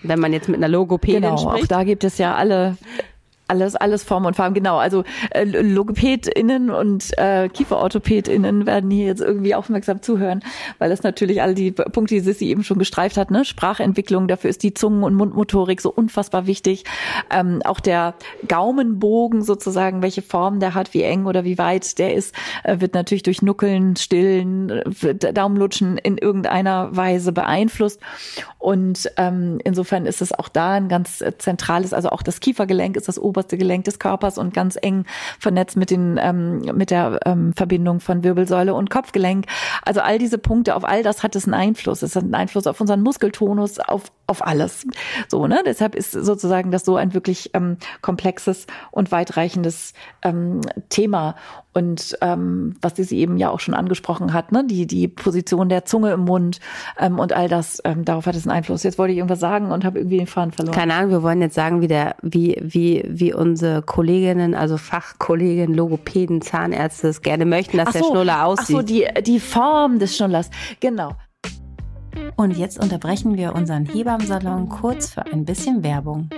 Wenn man jetzt mit einer Logopädin genau, spricht. Auch da gibt es ja alle alles, alles Form und Farben, genau. Also äh, LogopädInnen und äh, KieferorthopädInnen werden hier jetzt irgendwie aufmerksam zuhören, weil das natürlich alle die Punkte, die Sissi eben schon gestreift hat, ne? Sprachentwicklung, dafür ist die Zungen- und Mundmotorik so unfassbar wichtig. Ähm, auch der Gaumenbogen sozusagen, welche Form der hat, wie eng oder wie weit der ist, äh, wird natürlich durch Nuckeln, Stillen, äh, Daumenlutschen in irgendeiner Weise beeinflusst. Und ähm, insofern ist es auch da ein ganz zentrales, also auch das Kiefergelenk ist das Ober oberste Gelenk des Körpers und ganz eng vernetzt mit den ähm, mit der ähm, Verbindung von Wirbelsäule und Kopfgelenk. Also all diese Punkte, auf all das hat es einen Einfluss. Es hat einen Einfluss auf unseren Muskeltonus, auf auf alles. So, ne? Deshalb ist sozusagen das so ein wirklich ähm, komplexes und weitreichendes ähm, Thema. Und ähm, was sie eben ja auch schon angesprochen hat, ne, die die Position der Zunge im Mund ähm, und all das, ähm, darauf hat es einen Einfluss. Jetzt wollte ich irgendwas sagen und habe irgendwie den Faden verloren. Keine Ahnung, wir wollen jetzt sagen, wie der, wie wie wie unsere Kolleginnen, also Fachkolleginnen, Logopäden, Zahnärzte es gerne möchten, dass so, der Schnuller aussieht. Ach so, die die Form des Schnullers, genau. Und jetzt unterbrechen wir unseren Hebammsalon kurz für ein bisschen Werbung.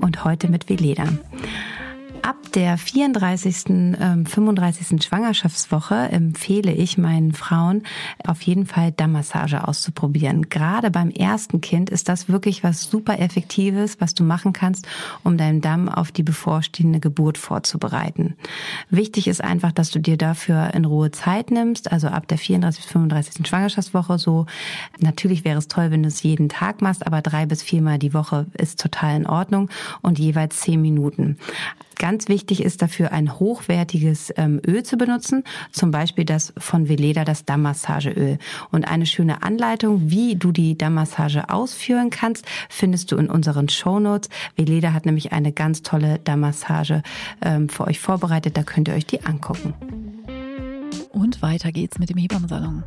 Und heute mit Veleda. Ab der 34., ähm, 35. Schwangerschaftswoche empfehle ich meinen Frauen auf jeden Fall Dammmassage auszuprobieren. Gerade beim ersten Kind ist das wirklich was super Effektives, was du machen kannst, um deinen Damm auf die bevorstehende Geburt vorzubereiten. Wichtig ist einfach, dass du dir dafür in Ruhe Zeit nimmst, also ab der 34. 35. Schwangerschaftswoche so. Natürlich wäre es toll, wenn du es jeden Tag machst, aber drei bis viermal die Woche ist total in Ordnung und jeweils zehn Minuten. Ganz wichtig ist dafür ein hochwertiges ähm, Öl zu benutzen, zum Beispiel das von Veleda, das Dammmassageöl. Und eine schöne Anleitung, wie du die Dammmassage ausführen kannst, findest du in unseren Shownotes. Veleda hat nämlich eine ganz tolle Dammmassage ähm, für euch vorbereitet, da könnt ihr euch die angucken. Und weiter geht's mit dem Hebammensalon.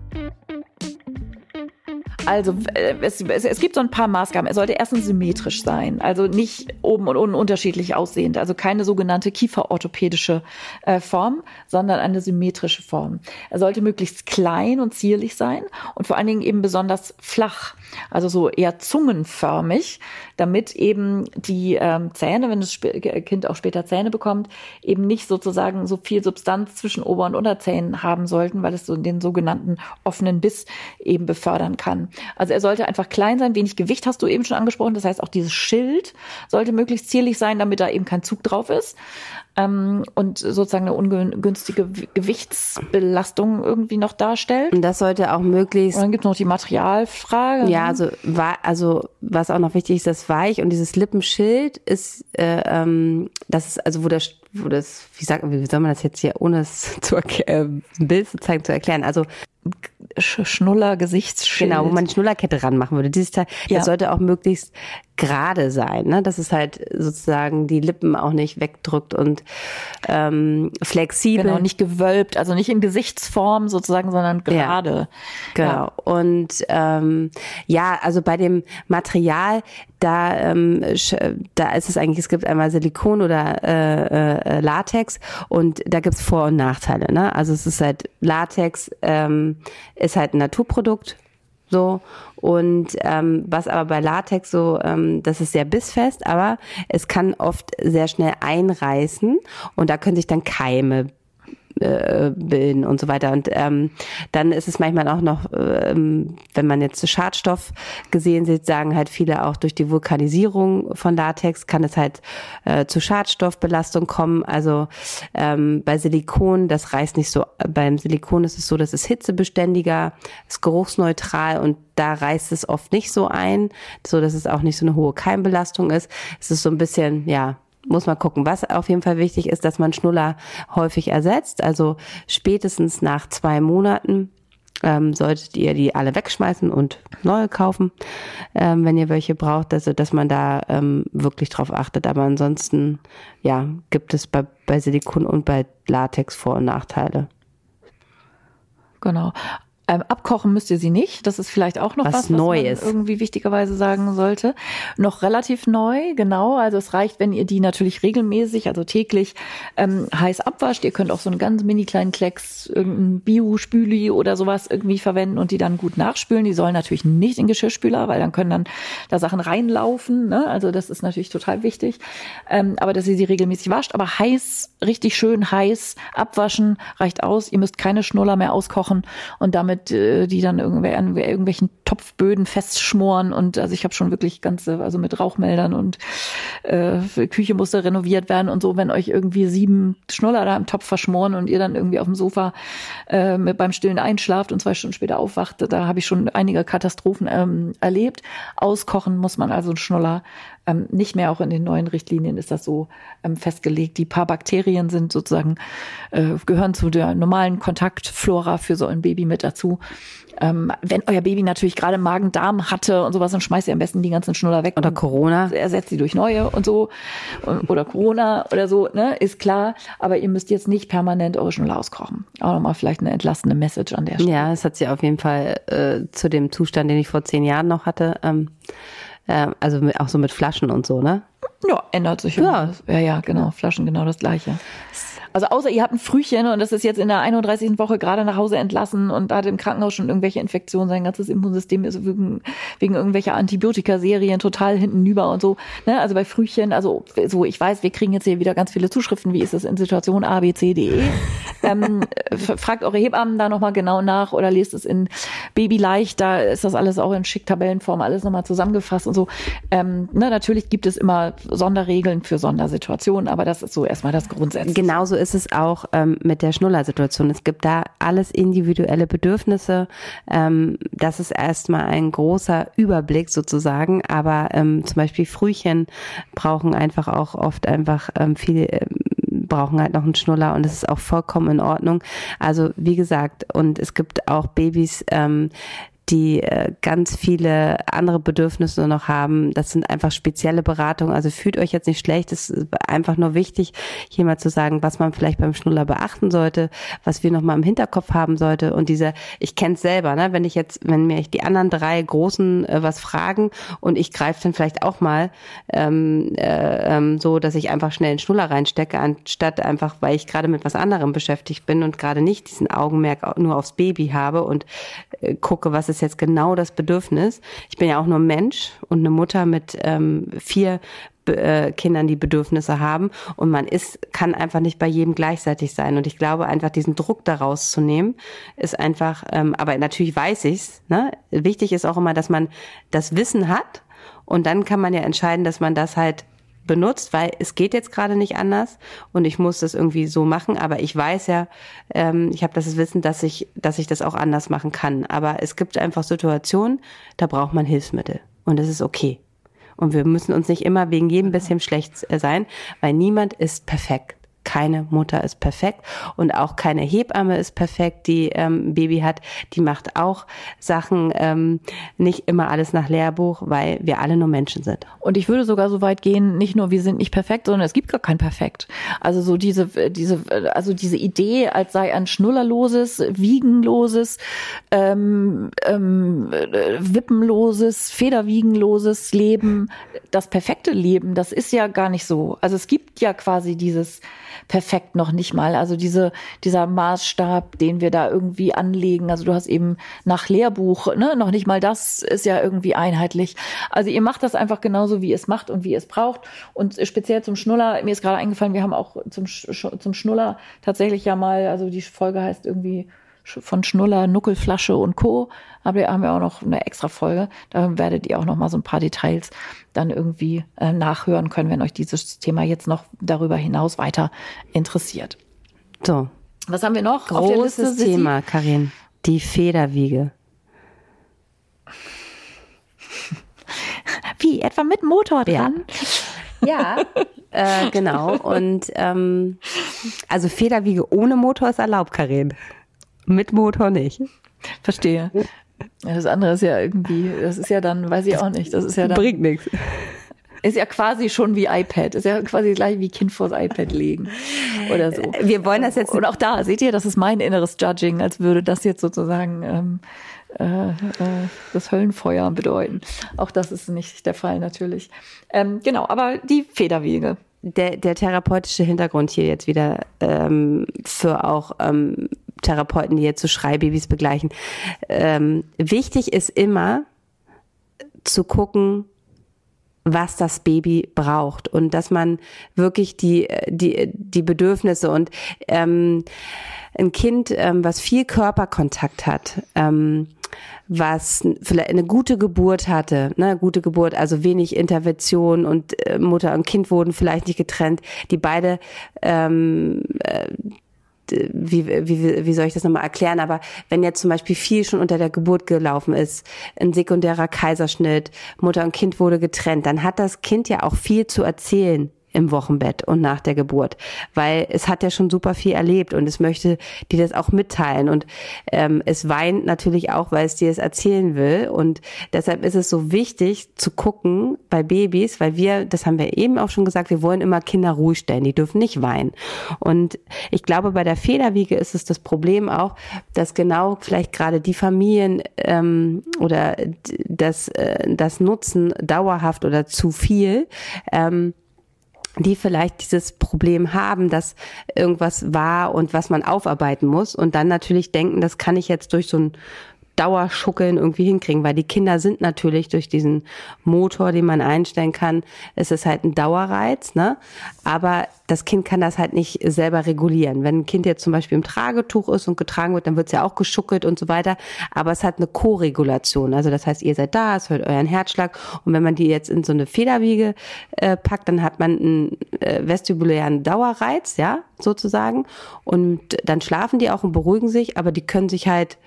Also äh, es, es, es gibt so ein paar Maßgaben. Er sollte erstens symmetrisch sein, also nicht oben und unten unterschiedlich aussehend. Also keine sogenannte kieferorthopädische äh, Form, sondern eine symmetrische Form. Er sollte möglichst klein und zierlich sein und vor allen Dingen eben besonders flach, also so eher zungenförmig, damit eben die ähm, Zähne, wenn das Kind auch später Zähne bekommt, eben nicht sozusagen so viel Substanz zwischen Ober- und Unterzähnen haben sollten, weil es so den sogenannten offenen Biss eben befördern kann. Also er sollte einfach klein sein, wenig Gewicht hast du eben schon angesprochen. Das heißt, auch dieses Schild sollte möglichst zierlich sein, damit da eben kein Zug drauf ist ähm, und sozusagen eine ungünstige Gewichtsbelastung irgendwie noch darstellt. Und das sollte auch möglichst. Und dann gibt es noch die Materialfrage. Ja, also, also was auch noch wichtig ist, das Weich und dieses Lippenschild ist, äh, ähm, das ist also wo der wo das, wie sagt, wie soll man das jetzt hier, ohne es zu erklären, äh, ein Bild zu zeigen, zu erklären. Also Schnuller Gesichtsschild. Genau, wo man die Schnullerkette ranmachen würde. Dieses Teil, ja. das sollte auch möglichst gerade sein, ne? dass es halt sozusagen die Lippen auch nicht wegdrückt und ähm, flexibel. Genau, nicht gewölbt, also nicht in Gesichtsform sozusagen, sondern gerade. Ja, genau. Ja. Und ähm, ja, also bei dem Material, da, ähm, da ist es eigentlich, es gibt einmal Silikon oder äh, äh, Latex und da gibt's Vor- und Nachteile. Ne? Also es ist halt Latex ähm, ist halt ein Naturprodukt, so. Und ähm, was aber bei Latex so, ähm, das ist sehr bissfest, aber es kann oft sehr schnell einreißen und da können sich dann Keime äh, und so weiter. Und ähm, dann ist es manchmal auch noch, ähm, wenn man jetzt Schadstoff gesehen sieht, sagen halt viele auch durch die Vulkanisierung von Latex kann es halt äh, zu Schadstoffbelastung kommen. Also ähm, bei Silikon, das reißt nicht so, beim Silikon ist es so, das ist hitzebeständiger, ist geruchsneutral und da reißt es oft nicht so ein, so dass es auch nicht so eine hohe Keimbelastung ist. Es ist so ein bisschen, ja, muss man gucken. Was auf jeden Fall wichtig ist, dass man Schnuller häufig ersetzt. Also spätestens nach zwei Monaten ähm, solltet ihr die alle wegschmeißen und neue kaufen, ähm, wenn ihr welche braucht, also dass man da ähm, wirklich drauf achtet. Aber ansonsten, ja, gibt es bei, bei Silikon und bei Latex Vor- und Nachteile. Genau. Ähm, abkochen müsst ihr sie nicht. Das ist vielleicht auch noch was, was, Neues. was man irgendwie wichtigerweise sagen sollte. Noch relativ neu, genau. Also es reicht, wenn ihr die natürlich regelmäßig, also täglich ähm, heiß abwascht. Ihr könnt auch so einen ganz mini kleinen Klecks, irgendein Bio-Spüli oder sowas irgendwie verwenden und die dann gut nachspülen. Die sollen natürlich nicht in Geschirrspüler, weil dann können dann da Sachen reinlaufen. Ne? Also das ist natürlich total wichtig. Ähm, aber dass ihr sie regelmäßig wascht. Aber heiß, richtig schön heiß abwaschen reicht aus. Ihr müsst keine Schnuller mehr auskochen und damit die dann irgendwer an irgendwelchen Topfböden festschmoren und also ich habe schon wirklich ganze also mit Rauchmeldern und äh, Küche musste renoviert werden und so wenn euch irgendwie sieben Schnuller da im Topf verschmoren und ihr dann irgendwie auf dem Sofa äh, mit beim stillen einschlaft und zwei Stunden später aufwacht da habe ich schon einige Katastrophen ähm, erlebt. Auskochen muss man also einen Schnuller ähm, nicht mehr auch in den neuen Richtlinien ist das so ähm, festgelegt. Die paar Bakterien sind sozusagen, äh, gehören zu der normalen Kontaktflora für so ein Baby mit dazu. Ähm, wenn euer Baby natürlich gerade Magen-Darm hatte und sowas, dann schmeißt ihr am besten die ganzen Schnuller weg. Oder Corona. Ersetzt sie durch neue und so. Oder Corona oder so, ne, ist klar. Aber ihr müsst jetzt nicht permanent eure Schnuller auskochen. Auch nochmal vielleicht eine entlastende Message an der Stelle. Ja, es hat sie auf jeden Fall äh, zu dem Zustand, den ich vor zehn Jahren noch hatte, ähm, äh, also mit, auch so mit Flaschen und so, ne? Ja, ändert sich. Ja, ja, ja, genau. Flaschen genau das gleiche. Also außer ihr habt ein Frühchen und das ist jetzt in der 31. Woche gerade nach Hause entlassen und da hat im Krankenhaus schon irgendwelche Infektionen, sein ganzes Immunsystem ist wegen, wegen irgendwelcher Antibiotika-Serien total hintenüber und so. Ne? Also bei Frühchen, also so, ich weiß, wir kriegen jetzt hier wieder ganz viele Zuschriften, wie ist es in Situation A, B, C, D, E. ähm, fragt eure Hebammen da nochmal genau nach oder lest es in Baby leicht, da ist das alles auch in Schicktabellenform, alles nochmal zusammengefasst und so. Ähm, ne, natürlich gibt es immer Sonderregeln für Sondersituationen, aber das ist so erstmal das Grundsätzliche. Genauso ist es auch ähm, mit der Schnullersituation. Es gibt da alles individuelle Bedürfnisse. Ähm, das ist erstmal ein großer Überblick sozusagen, aber ähm, zum Beispiel Frühchen brauchen einfach auch oft einfach ähm, viel ähm, brauchen halt noch einen Schnuller und es ist auch vollkommen in Ordnung. Also wie gesagt, und es gibt auch Babys, ähm, die äh, ganz viele andere Bedürfnisse noch haben. Das sind einfach spezielle Beratungen. Also fühlt euch jetzt nicht schlecht. Es ist einfach nur wichtig, hier mal zu sagen, was man vielleicht beim Schnuller beachten sollte, was wir noch mal im Hinterkopf haben sollte. Und diese, ich kenne es selber, ne? wenn ich jetzt, wenn mir die anderen drei Großen äh, was fragen und ich greife dann vielleicht auch mal ähm, äh, ähm, so, dass ich einfach schnell einen Schnuller reinstecke, anstatt einfach, weil ich gerade mit was anderem beschäftigt bin und gerade nicht diesen Augenmerk nur aufs Baby habe und äh, gucke, was ist ist jetzt genau das Bedürfnis. Ich bin ja auch nur Mensch und eine Mutter mit ähm, vier äh, Kindern, die Bedürfnisse haben. Und man ist, kann einfach nicht bei jedem gleichzeitig sein. Und ich glaube, einfach diesen Druck daraus zu nehmen, ist einfach, ähm, aber natürlich weiß ich's. Ne? Wichtig ist auch immer, dass man das Wissen hat. Und dann kann man ja entscheiden, dass man das halt benutzt, weil es geht jetzt gerade nicht anders und ich muss das irgendwie so machen. Aber ich weiß ja, ähm, ich habe das Wissen, dass ich, dass ich das auch anders machen kann. Aber es gibt einfach Situationen, da braucht man Hilfsmittel und das ist okay. Und wir müssen uns nicht immer wegen jedem bisschen schlecht äh, sein, weil niemand ist perfekt keine Mutter ist perfekt und auch keine Hebamme ist perfekt, die ähm, Baby hat. Die macht auch Sachen, ähm, nicht immer alles nach Lehrbuch, weil wir alle nur Menschen sind. Und ich würde sogar so weit gehen, nicht nur wir sind nicht perfekt, sondern es gibt gar kein Perfekt. Also so diese, diese, also diese Idee, als sei ein schnullerloses, wiegenloses, ähm, ähm, wippenloses, federwiegenloses Leben, das perfekte Leben, das ist ja gar nicht so. Also es gibt ja quasi dieses perfekt noch nicht mal. Also diese, dieser Maßstab, den wir da irgendwie anlegen. Also du hast eben nach Lehrbuch, ne, noch nicht mal das ist ja irgendwie einheitlich. Also ihr macht das einfach genauso, wie ihr es macht und wie ihr es braucht. Und speziell zum Schnuller, mir ist gerade eingefallen, wir haben auch zum, zum Schnuller tatsächlich ja mal, also die Folge heißt irgendwie von Schnuller, Nuckelflasche und Co. Aber wir haben ja auch noch eine extra Folge. Da werdet ihr auch noch mal so ein paar Details dann irgendwie äh, nachhören können, wenn euch dieses Thema jetzt noch darüber hinaus weiter interessiert. So. Was haben wir noch? Großes Thema, Karin. Die Federwiege. Wie, etwa mit Motor dran? Ja, ja äh, genau. Und ähm, also Federwiege ohne Motor ist erlaubt, Karin. Mit Motor nicht. Verstehe. Das andere ist ja irgendwie, das ist ja dann, weiß ich auch nicht, das ist ja dann. Bringt nichts. Ist ja quasi schon wie iPad. Ist ja quasi gleich wie Kind vors iPad legen. Oder so. Wir wollen das jetzt. Und auch da, seht ihr, das ist mein inneres Judging, als würde das jetzt sozusagen ähm, äh, äh, das Höllenfeuer bedeuten. Auch das ist nicht der Fall natürlich. Ähm, genau, aber die Federwege der, der therapeutische Hintergrund hier jetzt wieder ähm, für auch ähm, Therapeuten, die jetzt so Schreibabys begleichen. Ähm, wichtig ist immer zu gucken, was das Baby braucht und dass man wirklich die die die Bedürfnisse und ähm, ein Kind, ähm, was viel Körperkontakt hat, ähm, was vielleicht eine gute Geburt hatte, ne, gute Geburt, also wenig Intervention und äh, Mutter und Kind wurden vielleicht nicht getrennt, die beide ähm, äh, wie, wie, wie soll ich das nochmal erklären, aber wenn jetzt zum Beispiel viel schon unter der Geburt gelaufen ist, ein sekundärer Kaiserschnitt, Mutter und Kind wurde getrennt, dann hat das Kind ja auch viel zu erzählen im Wochenbett und nach der Geburt, weil es hat ja schon super viel erlebt und es möchte dir das auch mitteilen. Und ähm, es weint natürlich auch, weil es dir es erzählen will. Und deshalb ist es so wichtig zu gucken bei Babys, weil wir, das haben wir eben auch schon gesagt, wir wollen immer Kinder ruhig stellen, die dürfen nicht weinen. Und ich glaube bei der Federwiege ist es das Problem auch, dass genau vielleicht gerade die Familien ähm, oder das, äh, das Nutzen dauerhaft oder zu viel ähm, die vielleicht dieses Problem haben, dass irgendwas war und was man aufarbeiten muss und dann natürlich denken, das kann ich jetzt durch so ein Dauerschuckeln irgendwie hinkriegen, weil die Kinder sind natürlich durch diesen Motor, den man einstellen kann, es ist halt ein Dauerreiz, ne? Aber das Kind kann das halt nicht selber regulieren. Wenn ein Kind jetzt zum Beispiel im Tragetuch ist und getragen wird, dann wird es ja auch geschuckelt und so weiter. Aber es hat eine Co-Regulation. Also das heißt, ihr seid da, es hört euren Herzschlag. Und wenn man die jetzt in so eine Federwiege äh, packt, dann hat man einen äh, vestibulären Dauerreiz, ja, sozusagen. Und dann schlafen die auch und beruhigen sich, aber die können sich halt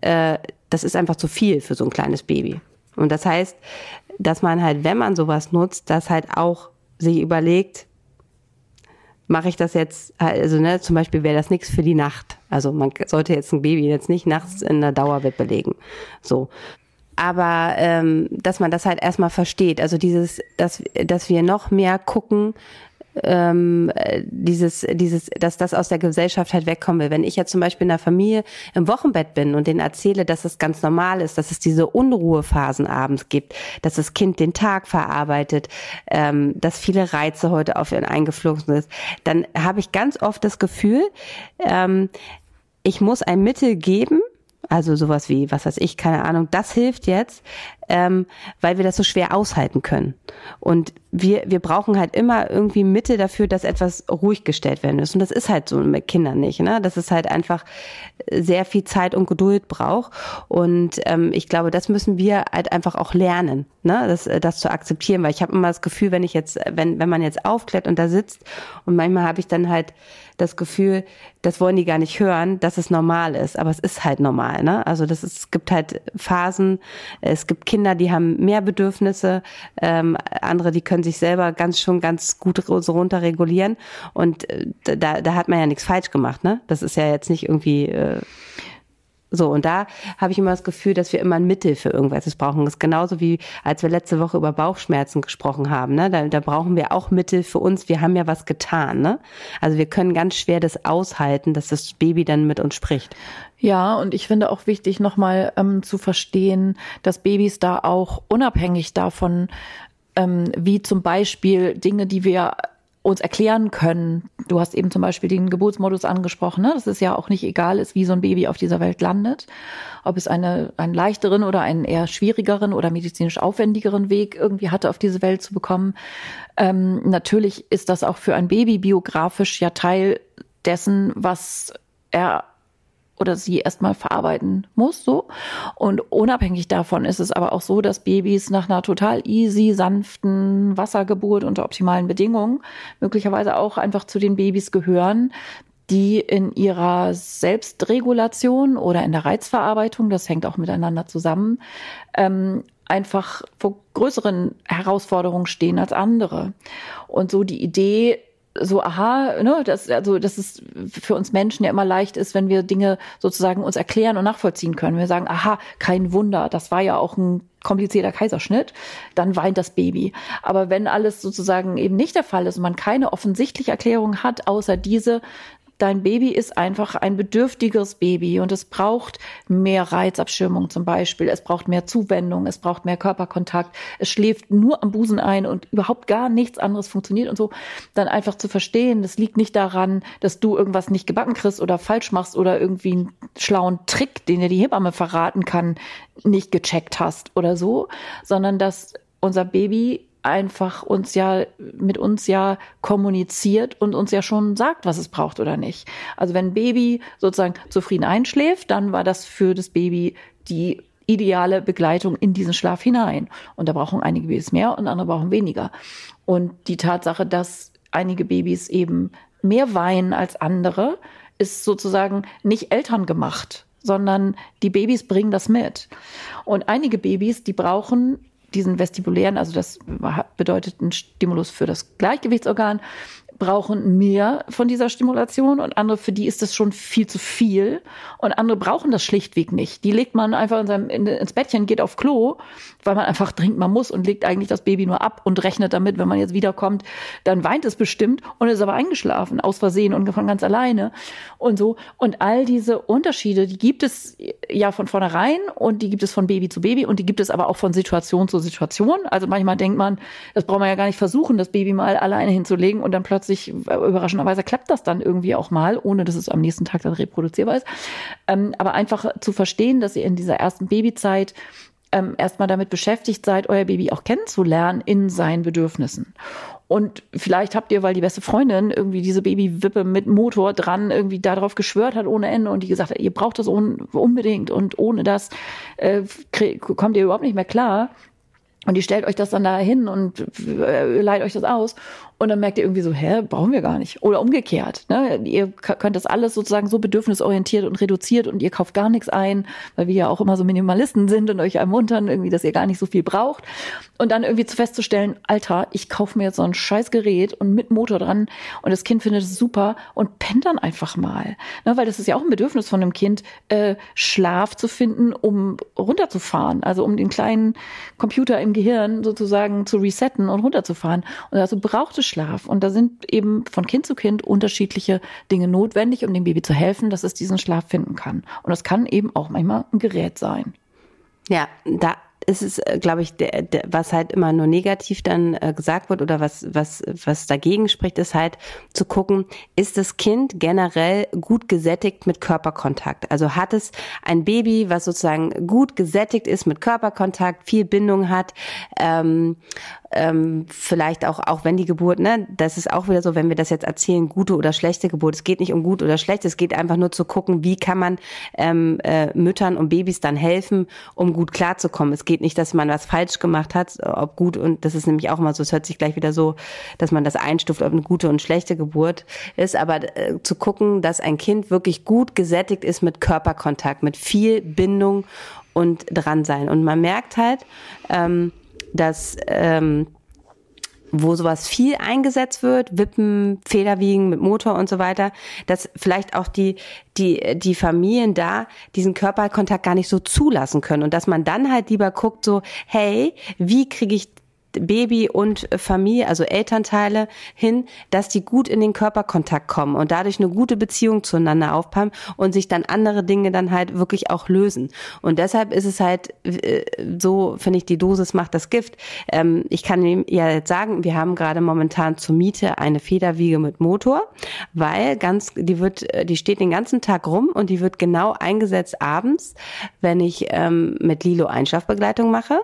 äh, das ist einfach zu viel für so ein kleines Baby. Und das heißt, dass man halt, wenn man sowas nutzt, das halt auch sich überlegt, mache ich das jetzt, also ne, zum Beispiel wäre das nichts für die Nacht. Also man sollte jetzt ein Baby jetzt nicht nachts in der Dauerwippe legen. So. Aber ähm, dass man das halt erstmal versteht. Also dieses, dass, dass wir noch mehr gucken, ähm, dieses, dieses, dass das aus der Gesellschaft halt wegkommen will. Wenn ich jetzt zum Beispiel in der Familie im Wochenbett bin und denen erzähle, dass es ganz normal ist, dass es diese Unruhephasen abends gibt, dass das Kind den Tag verarbeitet, ähm, dass viele Reize heute auf ihn eingeflogen ist, dann habe ich ganz oft das Gefühl, ähm, ich muss ein Mittel geben, also sowas wie, was weiß ich, keine Ahnung, das hilft jetzt, ähm, weil wir das so schwer aushalten können. Und wir, wir brauchen halt immer irgendwie Mitte dafür, dass etwas ruhig gestellt werden muss. Und das ist halt so mit Kindern nicht, ne? Dass es halt einfach sehr viel Zeit und Geduld braucht. Und ähm, ich glaube, das müssen wir halt einfach auch lernen, ne? Das, das zu akzeptieren. Weil ich habe immer das Gefühl, wenn ich jetzt, wenn, wenn man jetzt aufklärt und da sitzt und manchmal habe ich dann halt das Gefühl, das wollen die gar nicht hören, dass es normal ist. Aber es ist halt normal. Ne? Also das ist, es gibt halt Phasen, es gibt Kinder, die haben mehr Bedürfnisse, ähm, andere, die können sich selber ganz schon ganz gut so runterregulieren. Und äh, da, da hat man ja nichts falsch gemacht. Ne? Das ist ja jetzt nicht irgendwie äh, so, und da habe ich immer das Gefühl, dass wir immer ein Mittel für irgendwas brauchen. Das ist genauso wie, als wir letzte Woche über Bauchschmerzen gesprochen haben. Ne? Da, da brauchen wir auch Mittel für uns. Wir haben ja was getan. Ne? Also wir können ganz schwer das aushalten, dass das Baby dann mit uns spricht. Ja, und ich finde auch wichtig, nochmal ähm, zu verstehen, dass Babys da auch unabhängig davon, ähm, wie zum Beispiel Dinge, die wir uns erklären können. Du hast eben zum Beispiel den Geburtsmodus angesprochen, ne? dass es ja auch nicht egal ist, wie so ein Baby auf dieser Welt landet. Ob es eine, einen leichteren oder einen eher schwierigeren oder medizinisch aufwendigeren Weg irgendwie hatte, auf diese Welt zu bekommen. Ähm, natürlich ist das auch für ein Baby biografisch ja Teil dessen, was er oder sie erstmal verarbeiten muss, so. Und unabhängig davon ist es aber auch so, dass Babys nach einer total easy, sanften Wassergeburt unter optimalen Bedingungen möglicherweise auch einfach zu den Babys gehören, die in ihrer Selbstregulation oder in der Reizverarbeitung, das hängt auch miteinander zusammen, ähm, einfach vor größeren Herausforderungen stehen als andere. Und so die Idee, so, aha, ne, das, also, dass es für uns Menschen ja immer leicht ist, wenn wir Dinge sozusagen uns erklären und nachvollziehen können. Wir sagen, aha, kein Wunder, das war ja auch ein komplizierter Kaiserschnitt, dann weint das Baby. Aber wenn alles sozusagen eben nicht der Fall ist und man keine offensichtliche Erklärung hat, außer diese, dein Baby ist einfach ein bedürftigeres Baby und es braucht mehr Reizabschirmung zum Beispiel. Es braucht mehr Zuwendung, es braucht mehr Körperkontakt. Es schläft nur am Busen ein und überhaupt gar nichts anderes funktioniert und so. Dann einfach zu verstehen, das liegt nicht daran, dass du irgendwas nicht gebacken kriegst oder falsch machst oder irgendwie einen schlauen Trick, den dir die Hebamme verraten kann, nicht gecheckt hast oder so, sondern dass unser Baby einfach uns ja mit uns ja kommuniziert und uns ja schon sagt, was es braucht oder nicht. Also wenn Baby sozusagen zufrieden einschläft, dann war das für das Baby die ideale Begleitung in diesen Schlaf hinein. Und da brauchen einige Babys mehr und andere brauchen weniger. Und die Tatsache, dass einige Babys eben mehr weinen als andere, ist sozusagen nicht Eltern gemacht, sondern die Babys bringen das mit. Und einige Babys, die brauchen diesen vestibulären, also das bedeutet ein Stimulus für das Gleichgewichtsorgan, brauchen mehr von dieser Stimulation und andere, für die ist das schon viel zu viel und andere brauchen das schlichtweg nicht. Die legt man einfach in seinem, in, ins Bettchen, geht auf Klo, weil man einfach dringend mal muss und legt eigentlich das Baby nur ab und rechnet damit, wenn man jetzt wiederkommt, dann weint es bestimmt und ist aber eingeschlafen, aus Versehen und von ganz alleine und so. Und all diese Unterschiede, die gibt es ja von vornherein und die gibt es von Baby zu Baby und die gibt es aber auch von Situation zu Situation. Also manchmal denkt man, das braucht man ja gar nicht versuchen, das Baby mal alleine hinzulegen und dann plötzlich äh, überraschenderweise klappt das dann irgendwie auch mal, ohne dass es am nächsten Tag dann reproduzierbar ist. Ähm, aber einfach zu verstehen, dass ihr in dieser ersten Babyzeit ähm, erstmal damit beschäftigt seid, euer Baby auch kennenzulernen in seinen Bedürfnissen. Und vielleicht habt ihr, weil die beste Freundin irgendwie diese Babywippe mit Motor dran irgendwie darauf geschwört hat ohne Ende und die gesagt hat, ihr braucht das unbedingt und ohne das äh, kommt ihr überhaupt nicht mehr klar. Und die stellt euch das dann da hin und äh, leiht euch das aus. Und dann merkt ihr irgendwie so, hä, brauchen wir gar nicht. Oder umgekehrt. Ne? Ihr könnt das alles sozusagen so bedürfnisorientiert und reduziert und ihr kauft gar nichts ein, weil wir ja auch immer so Minimalisten sind und euch ermuntern, irgendwie, dass ihr gar nicht so viel braucht. Und dann irgendwie zu festzustellen, Alter, ich kaufe mir jetzt so ein scheiß Gerät und mit Motor dran und das Kind findet es super und pennt dann einfach mal. Ne? Weil das ist ja auch ein Bedürfnis von einem Kind, äh, Schlaf zu finden, um runterzufahren. Also um den kleinen Computer im Gehirn sozusagen zu resetten und runterzufahren. Und also braucht es Schlaf. Und da sind eben von Kind zu Kind unterschiedliche Dinge notwendig, um dem Baby zu helfen, dass es diesen Schlaf finden kann. Und das kann eben auch manchmal ein Gerät sein. Ja, da ist es, äh, glaube ich, der, der, was halt immer nur negativ dann äh, gesagt wird oder was, was, was dagegen spricht, ist halt zu gucken, ist das Kind generell gut gesättigt mit Körperkontakt? Also hat es ein Baby, was sozusagen gut gesättigt ist mit Körperkontakt, viel Bindung hat, ähm, ähm, vielleicht auch, auch wenn die Geburt, ne, das ist auch wieder so, wenn wir das jetzt erzählen, gute oder schlechte Geburt. Es geht nicht um gut oder schlecht, es geht einfach nur zu gucken, wie kann man ähm, äh, Müttern und Babys dann helfen, um gut klarzukommen. Es geht nicht, dass man was falsch gemacht hat, ob gut und das ist nämlich auch immer so, es hört sich gleich wieder so, dass man das einstuft, ob eine gute und schlechte Geburt ist, aber äh, zu gucken, dass ein Kind wirklich gut gesättigt ist mit Körperkontakt, mit viel Bindung und dran sein. Und man merkt halt, ähm, dass ähm, wo sowas viel eingesetzt wird, Wippen, Federwiegen mit Motor und so weiter, dass vielleicht auch die, die, die Familien da diesen Körperkontakt gar nicht so zulassen können und dass man dann halt lieber guckt so, hey, wie kriege ich Baby und Familie, also Elternteile hin, dass die gut in den Körperkontakt kommen und dadurch eine gute Beziehung zueinander aufbauen und sich dann andere Dinge dann halt wirklich auch lösen. Und deshalb ist es halt äh, so, finde ich, die Dosis macht das Gift. Ähm, ich kann ja jetzt sagen, wir haben gerade momentan zur Miete eine Federwiege mit Motor, weil ganz, die wird, die steht den ganzen Tag rum und die wird genau eingesetzt abends, wenn ich ähm, mit Lilo Einschlafbegleitung mache,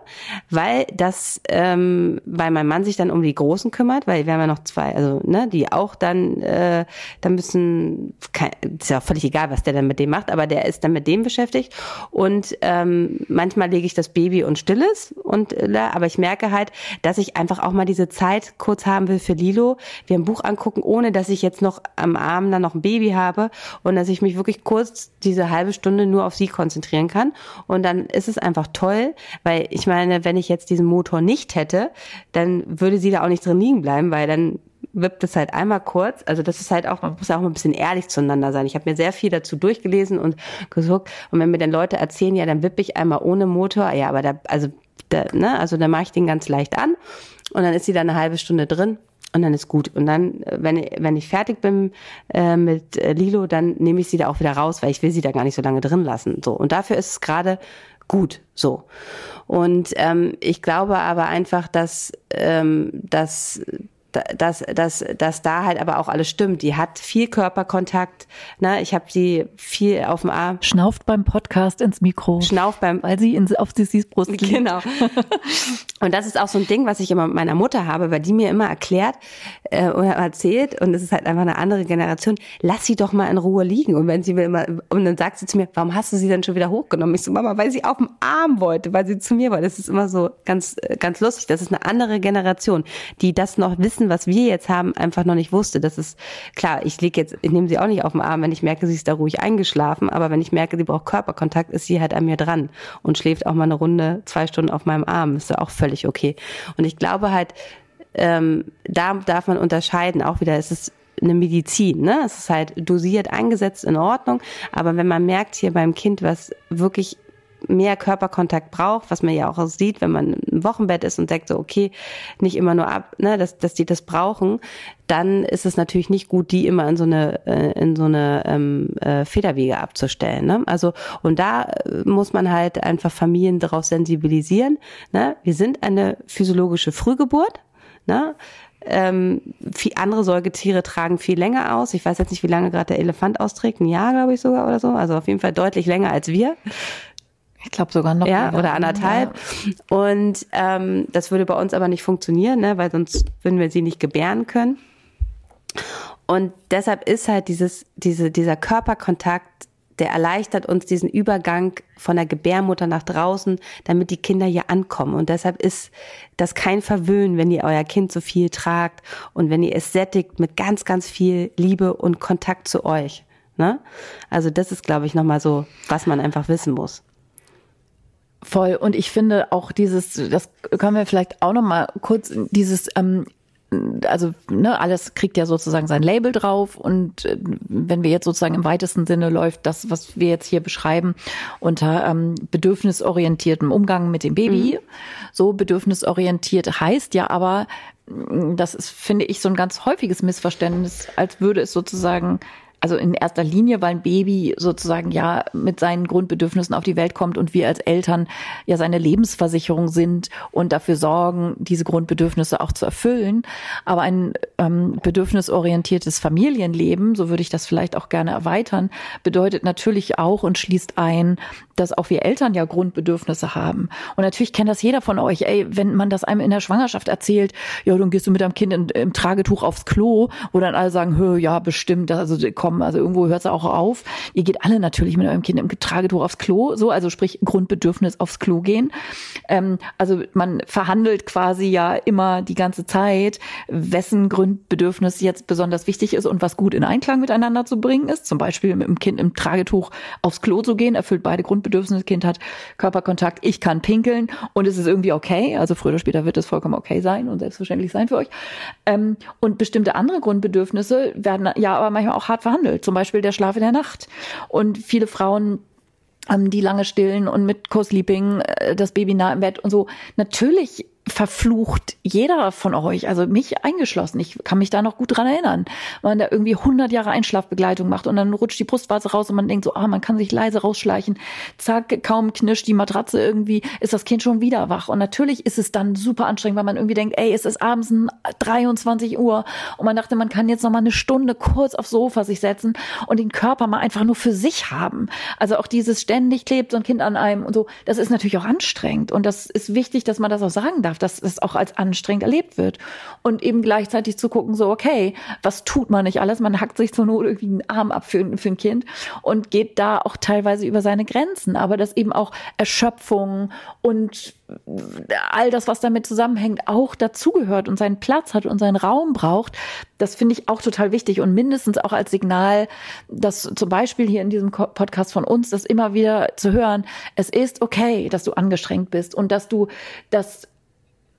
weil das ähm, weil mein Mann sich dann um die Großen kümmert, weil wir haben ja noch zwei, also ne, die auch dann, äh, da müssen, kein, ist ja völlig egal, was der dann mit dem macht, aber der ist dann mit dem beschäftigt. Und ähm, manchmal lege ich das Baby und stilles und äh, aber ich merke halt, dass ich einfach auch mal diese Zeit kurz haben will für Lilo, wir ein Buch angucken, ohne dass ich jetzt noch am Arm dann noch ein Baby habe und dass ich mich wirklich kurz diese halbe Stunde nur auf sie konzentrieren kann. Und dann ist es einfach toll, weil ich meine, wenn ich jetzt diesen Motor nicht hätte, dann würde sie da auch nicht drin liegen bleiben, weil dann wippt es halt einmal kurz. Also das ist halt auch, man muss auch mal ein bisschen ehrlich zueinander sein. Ich habe mir sehr viel dazu durchgelesen und gesucht. Und wenn mir dann Leute erzählen, ja, dann wippe ich einmal ohne Motor, ja, aber da, also, da, ne, also da mache ich den ganz leicht an und dann ist sie da eine halbe Stunde drin und dann ist gut. Und dann, wenn, wenn ich fertig bin äh, mit äh, Lilo, dann nehme ich sie da auch wieder raus, weil ich will sie da gar nicht so lange drin lassen. So. Und dafür ist es gerade gut so. Und ähm, ich glaube aber einfach, dass, ähm, dass dass, dass, dass da halt aber auch alles stimmt. Die hat viel Körperkontakt. Ne? Ich habe sie viel auf dem Arm. Schnauft beim Podcast ins Mikro. Schnauft beim, weil sie in, auf Sissis Brust liegt. Genau. und das ist auch so ein Ding, was ich immer mit meiner Mutter habe, weil die mir immer erklärt äh, oder erzählt und es ist halt einfach eine andere Generation. Lass sie doch mal in Ruhe liegen. Und wenn sie mir immer und dann sagt sie zu mir, warum hast du sie denn schon wieder hochgenommen? Ich so Mama, weil sie auf dem Arm wollte, weil sie zu mir wollte. Das ist immer so ganz ganz lustig. Das ist eine andere Generation, die das noch wissen Wissen, was wir jetzt haben, einfach noch nicht wusste. Das ist klar, ich lege jetzt, ich nehme sie auch nicht auf den Arm, wenn ich merke, sie ist da ruhig eingeschlafen, aber wenn ich merke, sie braucht Körperkontakt, ist sie halt an mir dran und schläft auch mal eine Runde, zwei Stunden auf meinem Arm. Ist ja auch völlig okay. Und ich glaube halt, ähm, da darf man unterscheiden, auch wieder, es ist eine Medizin, ne? Es ist halt dosiert eingesetzt in Ordnung, aber wenn man merkt hier beim Kind, was wirklich mehr Körperkontakt braucht, was man ja auch sieht, wenn man im Wochenbett ist und sagt so, okay, nicht immer nur ab, ne, dass, dass die das brauchen, dann ist es natürlich nicht gut, die immer in so eine, äh, in so eine ähm, äh, Federwege abzustellen. Ne? Also, und da äh, muss man halt einfach Familien darauf sensibilisieren. Ne? Wir sind eine physiologische Frühgeburt. Ne? Ähm, viel andere Säugetiere tragen viel länger aus. Ich weiß jetzt nicht, wie lange gerade der Elefant austrägt. Ein Jahr, glaube ich sogar oder so. Also auf jeden Fall deutlich länger als wir. Ich glaube sogar noch. Ja, oder anderthalb. Ja. Und ähm, das würde bei uns aber nicht funktionieren, ne, weil sonst würden wir sie nicht gebären können. Und deshalb ist halt dieses, diese, dieser Körperkontakt, der erleichtert uns diesen Übergang von der Gebärmutter nach draußen, damit die Kinder hier ankommen. Und deshalb ist das kein Verwöhnen, wenn ihr euer Kind so viel tragt und wenn ihr es sättigt mit ganz, ganz viel Liebe und Kontakt zu euch. Ne? Also das ist, glaube ich, nochmal so, was man einfach wissen muss. Voll. Und ich finde auch dieses, das können wir vielleicht auch noch mal kurz, dieses, ähm, also ne, alles kriegt ja sozusagen sein Label drauf und äh, wenn wir jetzt sozusagen im weitesten Sinne läuft das, was wir jetzt hier beschreiben, unter ähm, bedürfnisorientiertem Umgang mit dem Baby. Mhm. So bedürfnisorientiert heißt ja aber, das ist, finde ich, so ein ganz häufiges Missverständnis, als würde es sozusagen also in erster Linie, weil ein Baby sozusagen ja mit seinen Grundbedürfnissen auf die Welt kommt und wir als Eltern ja seine Lebensversicherung sind und dafür sorgen, diese Grundbedürfnisse auch zu erfüllen. Aber ein ähm, bedürfnisorientiertes Familienleben, so würde ich das vielleicht auch gerne erweitern, bedeutet natürlich auch und schließt ein, dass auch wir Eltern ja Grundbedürfnisse haben. Und natürlich kennt das jeder von euch. Ey, wenn man das einem in der Schwangerschaft erzählt, ja, dann gehst du mit deinem Kind in, im Tragetuch aufs Klo, wo dann alle sagen, hör, ja, bestimmt, also komm, also irgendwo hört es auch auf. Ihr geht alle natürlich mit eurem Kind im Tragetuch aufs Klo, so, also sprich Grundbedürfnis aufs Klo gehen. Ähm, also man verhandelt quasi ja immer die ganze Zeit, wessen Grundbedürfnis jetzt besonders wichtig ist und was gut in Einklang miteinander zu bringen ist. Zum Beispiel mit dem Kind im Tragetuch aufs Klo zu gehen, erfüllt beide Grundbedürfnisse Grundbedürfnis, Kind hat Körperkontakt, ich kann pinkeln und es ist irgendwie okay. Also früher oder später wird es vollkommen okay sein und selbstverständlich sein für euch. Ähm, und bestimmte andere Grundbedürfnisse werden ja aber manchmal auch hart verhandelt. Zum Beispiel der Schlaf in der Nacht. Und viele Frauen ähm, die lange stillen und mit Co-Sleeping, äh, das Baby nah im Bett und so. Natürlich verflucht jeder von euch, also mich eingeschlossen. Ich kann mich da noch gut dran erinnern, man da irgendwie 100 Jahre Einschlafbegleitung macht und dann rutscht die Brustwarze raus und man denkt so, ah, man kann sich leise rausschleichen. Zack, kaum knirscht die Matratze irgendwie, ist das Kind schon wieder wach. Und natürlich ist es dann super anstrengend, weil man irgendwie denkt, ey, es ist abends 23 Uhr und man dachte, man kann jetzt noch mal eine Stunde kurz aufs Sofa sich setzen und den Körper mal einfach nur für sich haben. Also auch dieses ständig klebt so ein Kind an einem und so, das ist natürlich auch anstrengend und das ist wichtig, dass man das auch sagen darf darf, dass es auch als anstrengend erlebt wird. Und eben gleichzeitig zu gucken, so, okay, was tut man nicht alles? Man hackt sich zur Not irgendwie einen Arm ab für, für ein Kind und geht da auch teilweise über seine Grenzen. Aber dass eben auch Erschöpfung und all das, was damit zusammenhängt, auch dazugehört und seinen Platz hat und seinen Raum braucht, das finde ich auch total wichtig und mindestens auch als Signal, dass zum Beispiel hier in diesem Podcast von uns, das immer wieder zu hören, es ist okay, dass du angestrengt bist und dass du das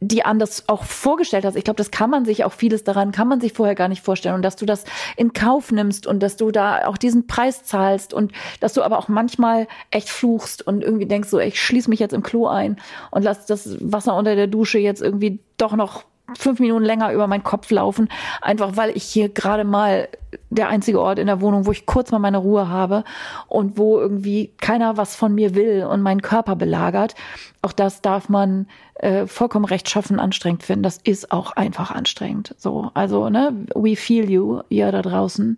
die anders auch vorgestellt hast. Ich glaube, das kann man sich auch vieles daran kann man sich vorher gar nicht vorstellen und dass du das in Kauf nimmst und dass du da auch diesen Preis zahlst und dass du aber auch manchmal echt fluchst und irgendwie denkst so, ich schließe mich jetzt im Klo ein und lass das Wasser unter der Dusche jetzt irgendwie doch noch fünf Minuten länger über meinen Kopf laufen, einfach weil ich hier gerade mal der einzige Ort in der Wohnung, wo ich kurz mal meine Ruhe habe und wo irgendwie keiner was von mir will und meinen Körper belagert. Auch das darf man äh, vollkommen rechtschaffen anstrengend finden. Das ist auch einfach anstrengend. So, also ne, we feel you, ihr da draußen,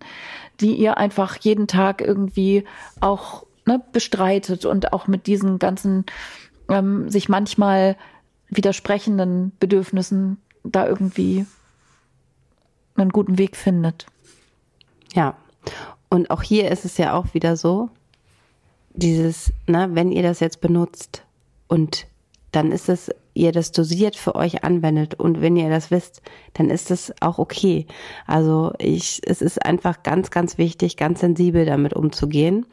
die ihr einfach jeden Tag irgendwie auch ne, bestreitet und auch mit diesen ganzen ähm, sich manchmal widersprechenden Bedürfnissen da irgendwie einen guten Weg findet. Ja, und auch hier ist es ja auch wieder so, dieses, ne, wenn ihr das jetzt benutzt und dann ist es, ihr das dosiert für euch anwendet und wenn ihr das wisst, dann ist es auch okay. Also ich, es ist einfach ganz, ganz wichtig, ganz sensibel damit umzugehen.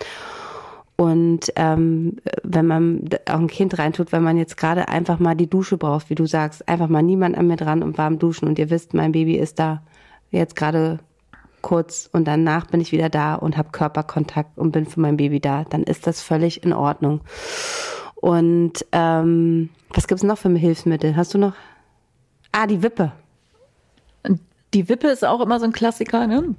Und ähm, wenn man auch ein Kind reintut, wenn man jetzt gerade einfach mal die Dusche braucht, wie du sagst, einfach mal niemand an mir dran und warm duschen und ihr wisst, mein Baby ist da jetzt gerade kurz und danach bin ich wieder da und habe Körperkontakt und bin für mein Baby da, dann ist das völlig in Ordnung. Und ähm, was gibt's noch für Hilfsmittel? Hast du noch? Ah, die Wippe. Die Wippe ist auch immer so ein Klassiker, ne?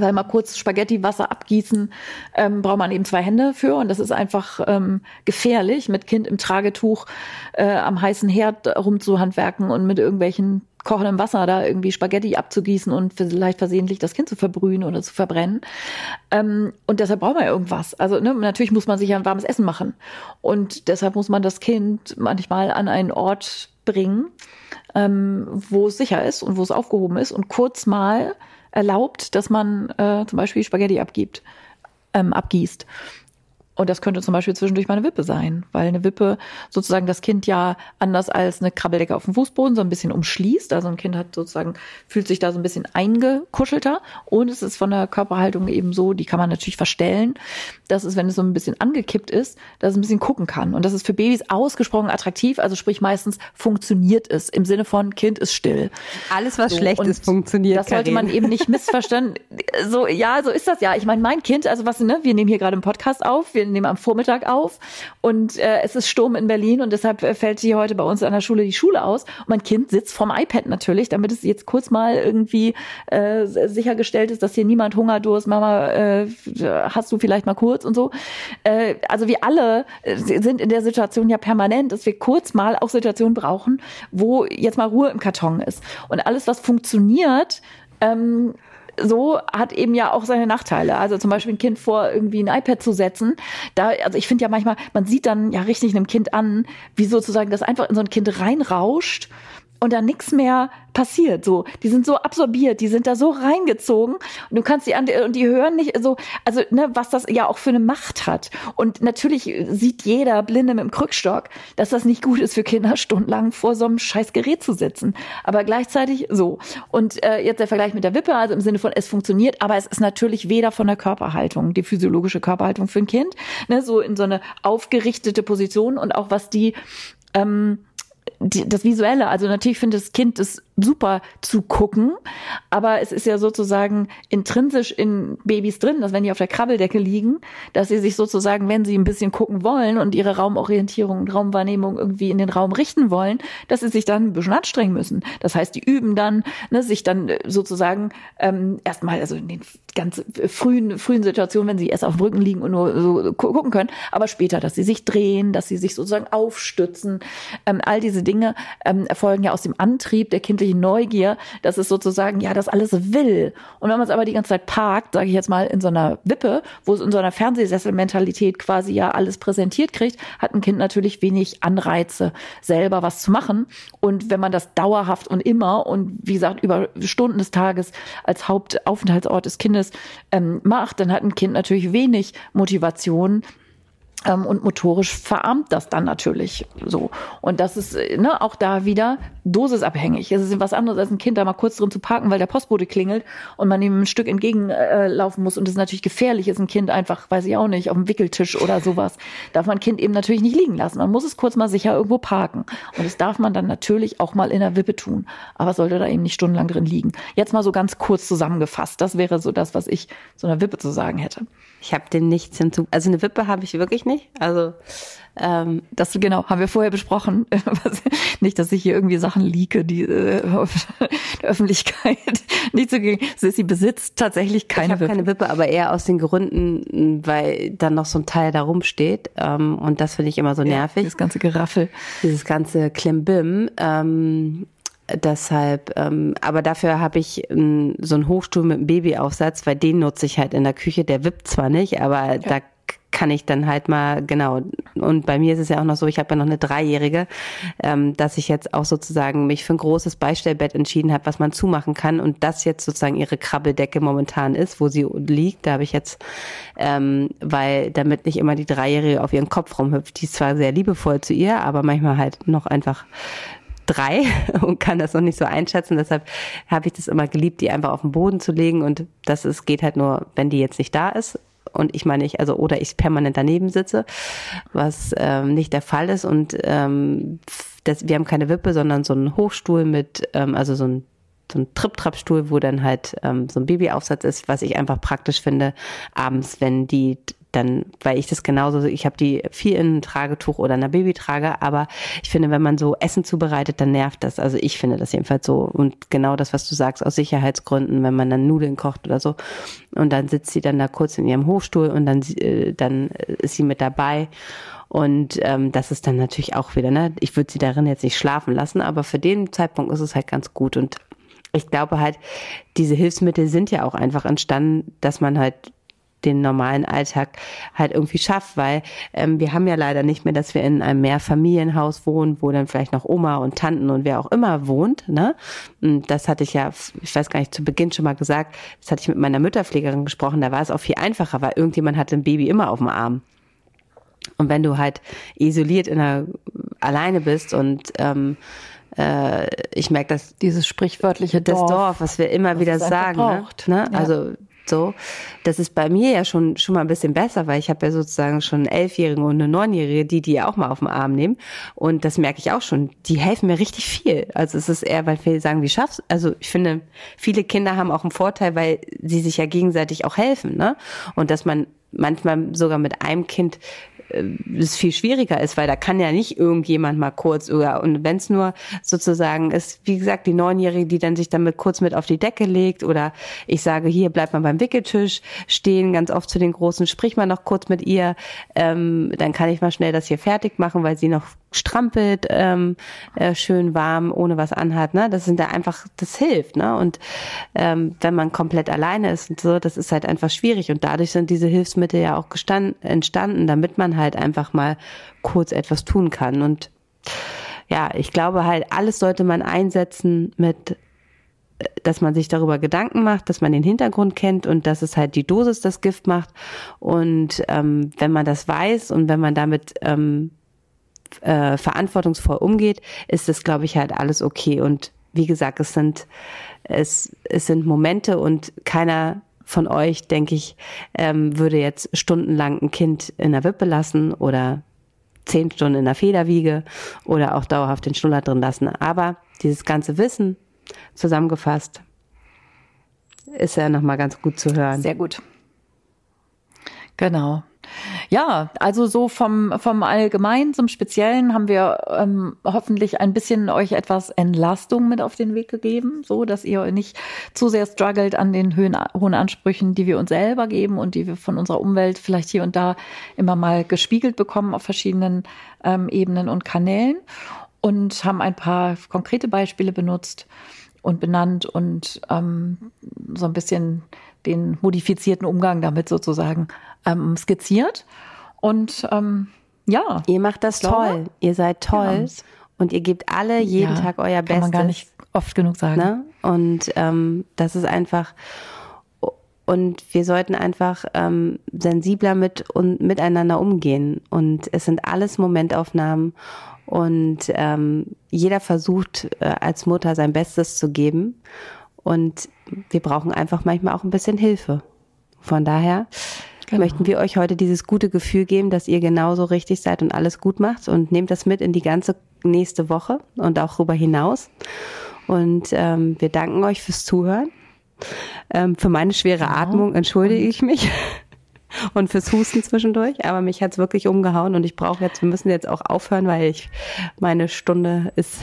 Weil mal kurz Spaghetti Wasser abgießen, ähm, braucht man eben zwei Hände für und das ist einfach ähm, gefährlich, mit Kind im Tragetuch äh, am heißen Herd rumzuhandwerken und mit irgendwelchen kochendem Wasser da irgendwie Spaghetti abzugießen und vielleicht versehentlich das Kind zu verbrühen oder zu verbrennen. Ähm, und deshalb braucht man ja irgendwas. Also ne, natürlich muss man sich ja ein warmes Essen machen. Und deshalb muss man das Kind manchmal an einen Ort bringen, ähm, wo es sicher ist und wo es aufgehoben ist und kurz mal erlaubt, dass man äh, zum Beispiel Spaghetti abgibt, ähm, abgießt. Und das könnte zum Beispiel zwischendurch mal eine Wippe sein, weil eine Wippe sozusagen das Kind ja anders als eine Krabbeldecke auf dem Fußboden so ein bisschen umschließt. Also ein Kind hat sozusagen, fühlt sich da so ein bisschen eingekuschelter und es ist von der Körperhaltung eben so, die kann man natürlich verstellen, dass es, wenn es so ein bisschen angekippt ist, dass es ein bisschen gucken kann. Und das ist für Babys ausgesprochen attraktiv, also sprich meistens funktioniert es im Sinne von Kind ist still. Alles, was so, schlecht ist, funktioniert. Das sollte man eben nicht missverstanden. so, ja, so ist das ja. Ich meine, mein Kind, also was, ne, wir nehmen hier gerade einen Podcast auf, wir nehmen am Vormittag auf und äh, es ist Sturm in Berlin und deshalb äh, fällt hier heute bei uns an der Schule die Schule aus. Und mein Kind sitzt vorm iPad natürlich, damit es jetzt kurz mal irgendwie äh, sichergestellt ist, dass hier niemand Hunger, Durst, Mama, äh, hast du vielleicht mal kurz und so. Äh, also wir alle äh, sind in der Situation ja permanent, dass wir kurz mal auch Situationen brauchen, wo jetzt mal Ruhe im Karton ist. Und alles, was funktioniert, ähm, so hat eben ja auch seine Nachteile. Also zum Beispiel ein Kind vor irgendwie ein iPad zu setzen. Da, also ich finde ja manchmal, man sieht dann ja richtig einem Kind an, wie sozusagen das einfach in so ein Kind reinrauscht und da nichts mehr passiert. So, die sind so absorbiert, die sind da so reingezogen und du kannst die an und die hören nicht so, also ne, was das ja auch für eine Macht hat. Und natürlich sieht jeder Blinde mit dem Krückstock, dass das nicht gut ist für Kinder, stundenlang vor so einem scheiß Gerät zu sitzen. Aber gleichzeitig so. Und äh, jetzt der Vergleich mit der Wippe, also im Sinne von es funktioniert, aber es ist natürlich weder von der Körperhaltung, die physiologische Körperhaltung für ein Kind, ne, so in so eine aufgerichtete Position und auch was die ähm, die, das Visuelle, also natürlich finde das Kind es super zu gucken, aber es ist ja sozusagen intrinsisch in Babys drin, dass wenn die auf der Krabbeldecke liegen, dass sie sich sozusagen, wenn sie ein bisschen gucken wollen und ihre Raumorientierung und Raumwahrnehmung irgendwie in den Raum richten wollen, dass sie sich dann ein bisschen anstrengen müssen. Das heißt, die üben dann, ne, sich dann sozusagen ähm, erstmal, also in den ganz frühen, frühen Situationen, wenn sie erst auf dem Rücken liegen und nur so gucken können, aber später, dass sie sich drehen, dass sie sich sozusagen aufstützen, ähm, all diese Dinge ähm, erfolgen ja aus dem Antrieb der kindlichen Neugier, dass es sozusagen ja das alles will. Und wenn man es aber die ganze Zeit parkt, sage ich jetzt mal in so einer Wippe, wo es in so einer Fernsehsesselmentalität quasi ja alles präsentiert kriegt, hat ein Kind natürlich wenig Anreize, selber was zu machen. Und wenn man das dauerhaft und immer und wie gesagt über Stunden des Tages als Hauptaufenthaltsort des Kindes ähm, macht, dann hat ein Kind natürlich wenig Motivation, und motorisch verarmt das dann natürlich so. Und das ist ne, auch da wieder dosisabhängig. Es ist was anderes, als ein Kind da mal kurz drin zu parken, weil der Postbote klingelt und man ihm ein Stück entgegenlaufen äh, muss. Und das ist natürlich gefährlich, ist ein Kind einfach, weiß ich auch nicht, auf dem Wickeltisch oder sowas. Darf man ein Kind eben natürlich nicht liegen lassen. Man muss es kurz mal sicher irgendwo parken. Und das darf man dann natürlich auch mal in der Wippe tun. Aber sollte da eben nicht stundenlang drin liegen. Jetzt mal so ganz kurz zusammengefasst. Das wäre so das, was ich zu einer Wippe zu sagen hätte. Ich habe dem nichts hinzu. Also eine Wippe habe ich wirklich nicht. Also ähm, das genau haben wir vorher besprochen. nicht, dass ich hier irgendwie Sachen leake, die äh, der Öffentlichkeit nicht so gegen. Sie besitzt tatsächlich keine ich Wippe. keine Wippe, aber eher aus den Gründen, weil dann noch so ein Teil da rumsteht ähm, und das finde ich immer so nervig. Ja, das ganze Geraffel, dieses ganze Klimbim. Ähm, Deshalb, ähm, aber dafür habe ich ähm, so einen Hochstuhl mit einem Babyaufsatz, weil den nutze ich halt in der Küche. Der wippt zwar nicht, aber ja. da kann ich dann halt mal, genau. Und bei mir ist es ja auch noch so, ich habe ja noch eine Dreijährige, ähm, dass ich jetzt auch sozusagen mich für ein großes Beistellbett entschieden habe, was man zumachen kann. Und das jetzt sozusagen ihre Krabbeldecke momentan ist, wo sie liegt. Da habe ich jetzt, ähm, weil damit nicht immer die Dreijährige auf ihren Kopf rumhüpft, die ist zwar sehr liebevoll zu ihr, aber manchmal halt noch einfach drei und kann das noch nicht so einschätzen. Deshalb habe ich das immer geliebt, die einfach auf den Boden zu legen. Und das ist, geht halt nur, wenn die jetzt nicht da ist. Und ich meine ich, also oder ich permanent daneben sitze, was ähm, nicht der Fall ist. Und ähm, das, wir haben keine Wippe, sondern so einen Hochstuhl mit, ähm, also so ein so ein Trip-Trap-Stuhl, wo dann halt ähm, so ein Babyaufsatz ist, was ich einfach praktisch finde, abends, wenn die dann, weil ich das genauso, ich habe die viel in einem Tragetuch oder einer Babytrage, aber ich finde, wenn man so Essen zubereitet, dann nervt das. Also ich finde das jedenfalls so. Und genau das, was du sagst, aus Sicherheitsgründen, wenn man dann Nudeln kocht oder so. Und dann sitzt sie dann da kurz in ihrem Hochstuhl und dann, äh, dann ist sie mit dabei. Und ähm, das ist dann natürlich auch wieder, ne? Ich würde sie darin jetzt nicht schlafen lassen, aber für den Zeitpunkt ist es halt ganz gut. Und ich glaube halt, diese Hilfsmittel sind ja auch einfach entstanden, dass man halt den normalen Alltag halt irgendwie schafft, weil ähm, wir haben ja leider nicht mehr, dass wir in einem Mehrfamilienhaus wohnen, wo dann vielleicht noch Oma und Tanten und wer auch immer wohnt. Ne? Und das hatte ich ja, ich weiß gar nicht, zu Beginn schon mal gesagt, das hatte ich mit meiner Mütterpflegerin gesprochen, da war es auch viel einfacher, weil irgendjemand hatte ein Baby immer auf dem Arm. Und wenn du halt isoliert in der alleine bist und ähm, äh, ich merke, dass dieses sprichwörtliche Dorf, das Dorf, was wir immer wieder sagen, ne? ne? Ja. also so, das ist bei mir ja schon schon mal ein bisschen besser, weil ich habe ja sozusagen schon einen Elfjährigen und eine Neunjährige, die die ja auch mal auf den Arm nehmen und das merke ich auch schon. Die helfen mir richtig viel. Also es ist eher, weil viele sagen, wie schaffst? Also ich finde, viele Kinder haben auch einen Vorteil, weil sie sich ja gegenseitig auch helfen, ne? Und dass man manchmal sogar mit einem Kind es viel schwieriger ist, weil da kann ja nicht irgendjemand mal kurz oder und wenn es nur sozusagen ist, wie gesagt, die Neunjährige, die dann sich damit kurz mit auf die Decke legt oder ich sage, hier bleibt man beim Wickeltisch stehen, ganz oft zu den Großen, sprich mal noch kurz mit ihr, ähm, dann kann ich mal schnell das hier fertig machen, weil sie noch strampelt, ähm, äh, schön warm, ohne was anhat, ne? Das sind da einfach, das hilft, ne? Und ähm, wenn man komplett alleine ist und so, das ist halt einfach schwierig. Und dadurch sind diese Hilfsmittel ja auch gestanden, entstanden, damit man halt einfach mal kurz etwas tun kann. Und ja, ich glaube halt, alles sollte man einsetzen mit dass man sich darüber Gedanken macht, dass man den Hintergrund kennt und dass es halt die Dosis das Gift macht. Und ähm, wenn man das weiß und wenn man damit ähm, äh, verantwortungsvoll umgeht, ist das, glaube ich, halt alles okay. Und wie gesagt, es sind, es, es sind Momente und keiner von euch, denke ich, ähm, würde jetzt stundenlang ein Kind in der Wippe lassen oder zehn Stunden in der Federwiege oder auch dauerhaft den Schnuller drin lassen. Aber dieses ganze Wissen zusammengefasst ist ja nochmal ganz gut zu hören. Sehr gut. Genau. Ja, also so vom, vom Allgemeinen zum Speziellen haben wir ähm, hoffentlich ein bisschen euch etwas Entlastung mit auf den Weg gegeben, so dass ihr nicht zu sehr struggelt an den Höhen, hohen Ansprüchen, die wir uns selber geben und die wir von unserer Umwelt vielleicht hier und da immer mal gespiegelt bekommen auf verschiedenen ähm, Ebenen und Kanälen und haben ein paar konkrete Beispiele benutzt und benannt und ähm, so ein bisschen den modifizierten Umgang damit sozusagen ähm, skizziert. Und ähm, ja. Ihr macht das toll. Ihr seid toll. Ja. Und ihr gebt alle jeden ja, Tag euer Bestes. Kann man gar nicht oft genug sagen. Ne? Und ähm, das ist einfach. Und wir sollten einfach ähm, sensibler mit und miteinander umgehen. Und es sind alles Momentaufnahmen. Und ähm, jeder versucht äh, als Mutter sein Bestes zu geben. Und wir brauchen einfach manchmal auch ein bisschen Hilfe. Von daher genau. möchten wir euch heute dieses gute Gefühl geben, dass ihr genauso richtig seid und alles gut macht und nehmt das mit in die ganze nächste Woche und auch darüber hinaus. Und ähm, wir danken euch fürs Zuhören. Ähm, für meine schwere genau. Atmung entschuldige ich mich und fürs Husten zwischendurch, aber mich hat's wirklich umgehauen und ich brauche jetzt, wir müssen jetzt auch aufhören, weil ich meine Stunde ist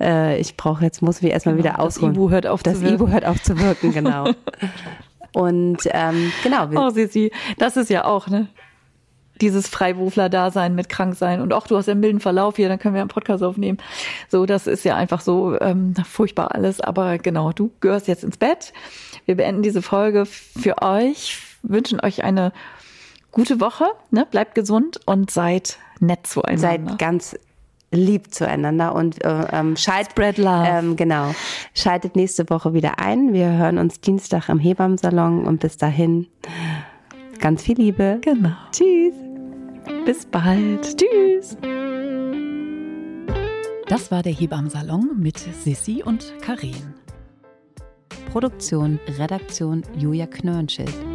äh, ich brauche jetzt, muss mich erstmal genau, wieder ausruhen. Das Ibu hört auf das zu wirken. Ibu hört auf zu wirken, genau. Und ähm, genau. Oh, Sissi, das ist ja auch, ne? Dieses Freiberufler-Dasein mit Kranksein. Und auch du hast ja einen milden Verlauf hier, dann können wir einen Podcast aufnehmen. So, das ist ja einfach so ähm, furchtbar alles. Aber genau, du gehörst jetzt ins Bett. Wir beenden diese Folge für euch, wünschen euch eine gute Woche, ne? Bleibt gesund und seid nett zueinander. Seid ganz lieb zueinander und äh, ähm, schaltet, Spread love. Ähm, genau, schaltet nächste Woche wieder ein. Wir hören uns Dienstag im Hebammensalon und bis dahin ganz viel Liebe. Genau. Tschüss. Bis bald. Tschüss. Das war der Hebammensalon mit Sissi und Karin. Produktion, Redaktion Julia Knörnschild.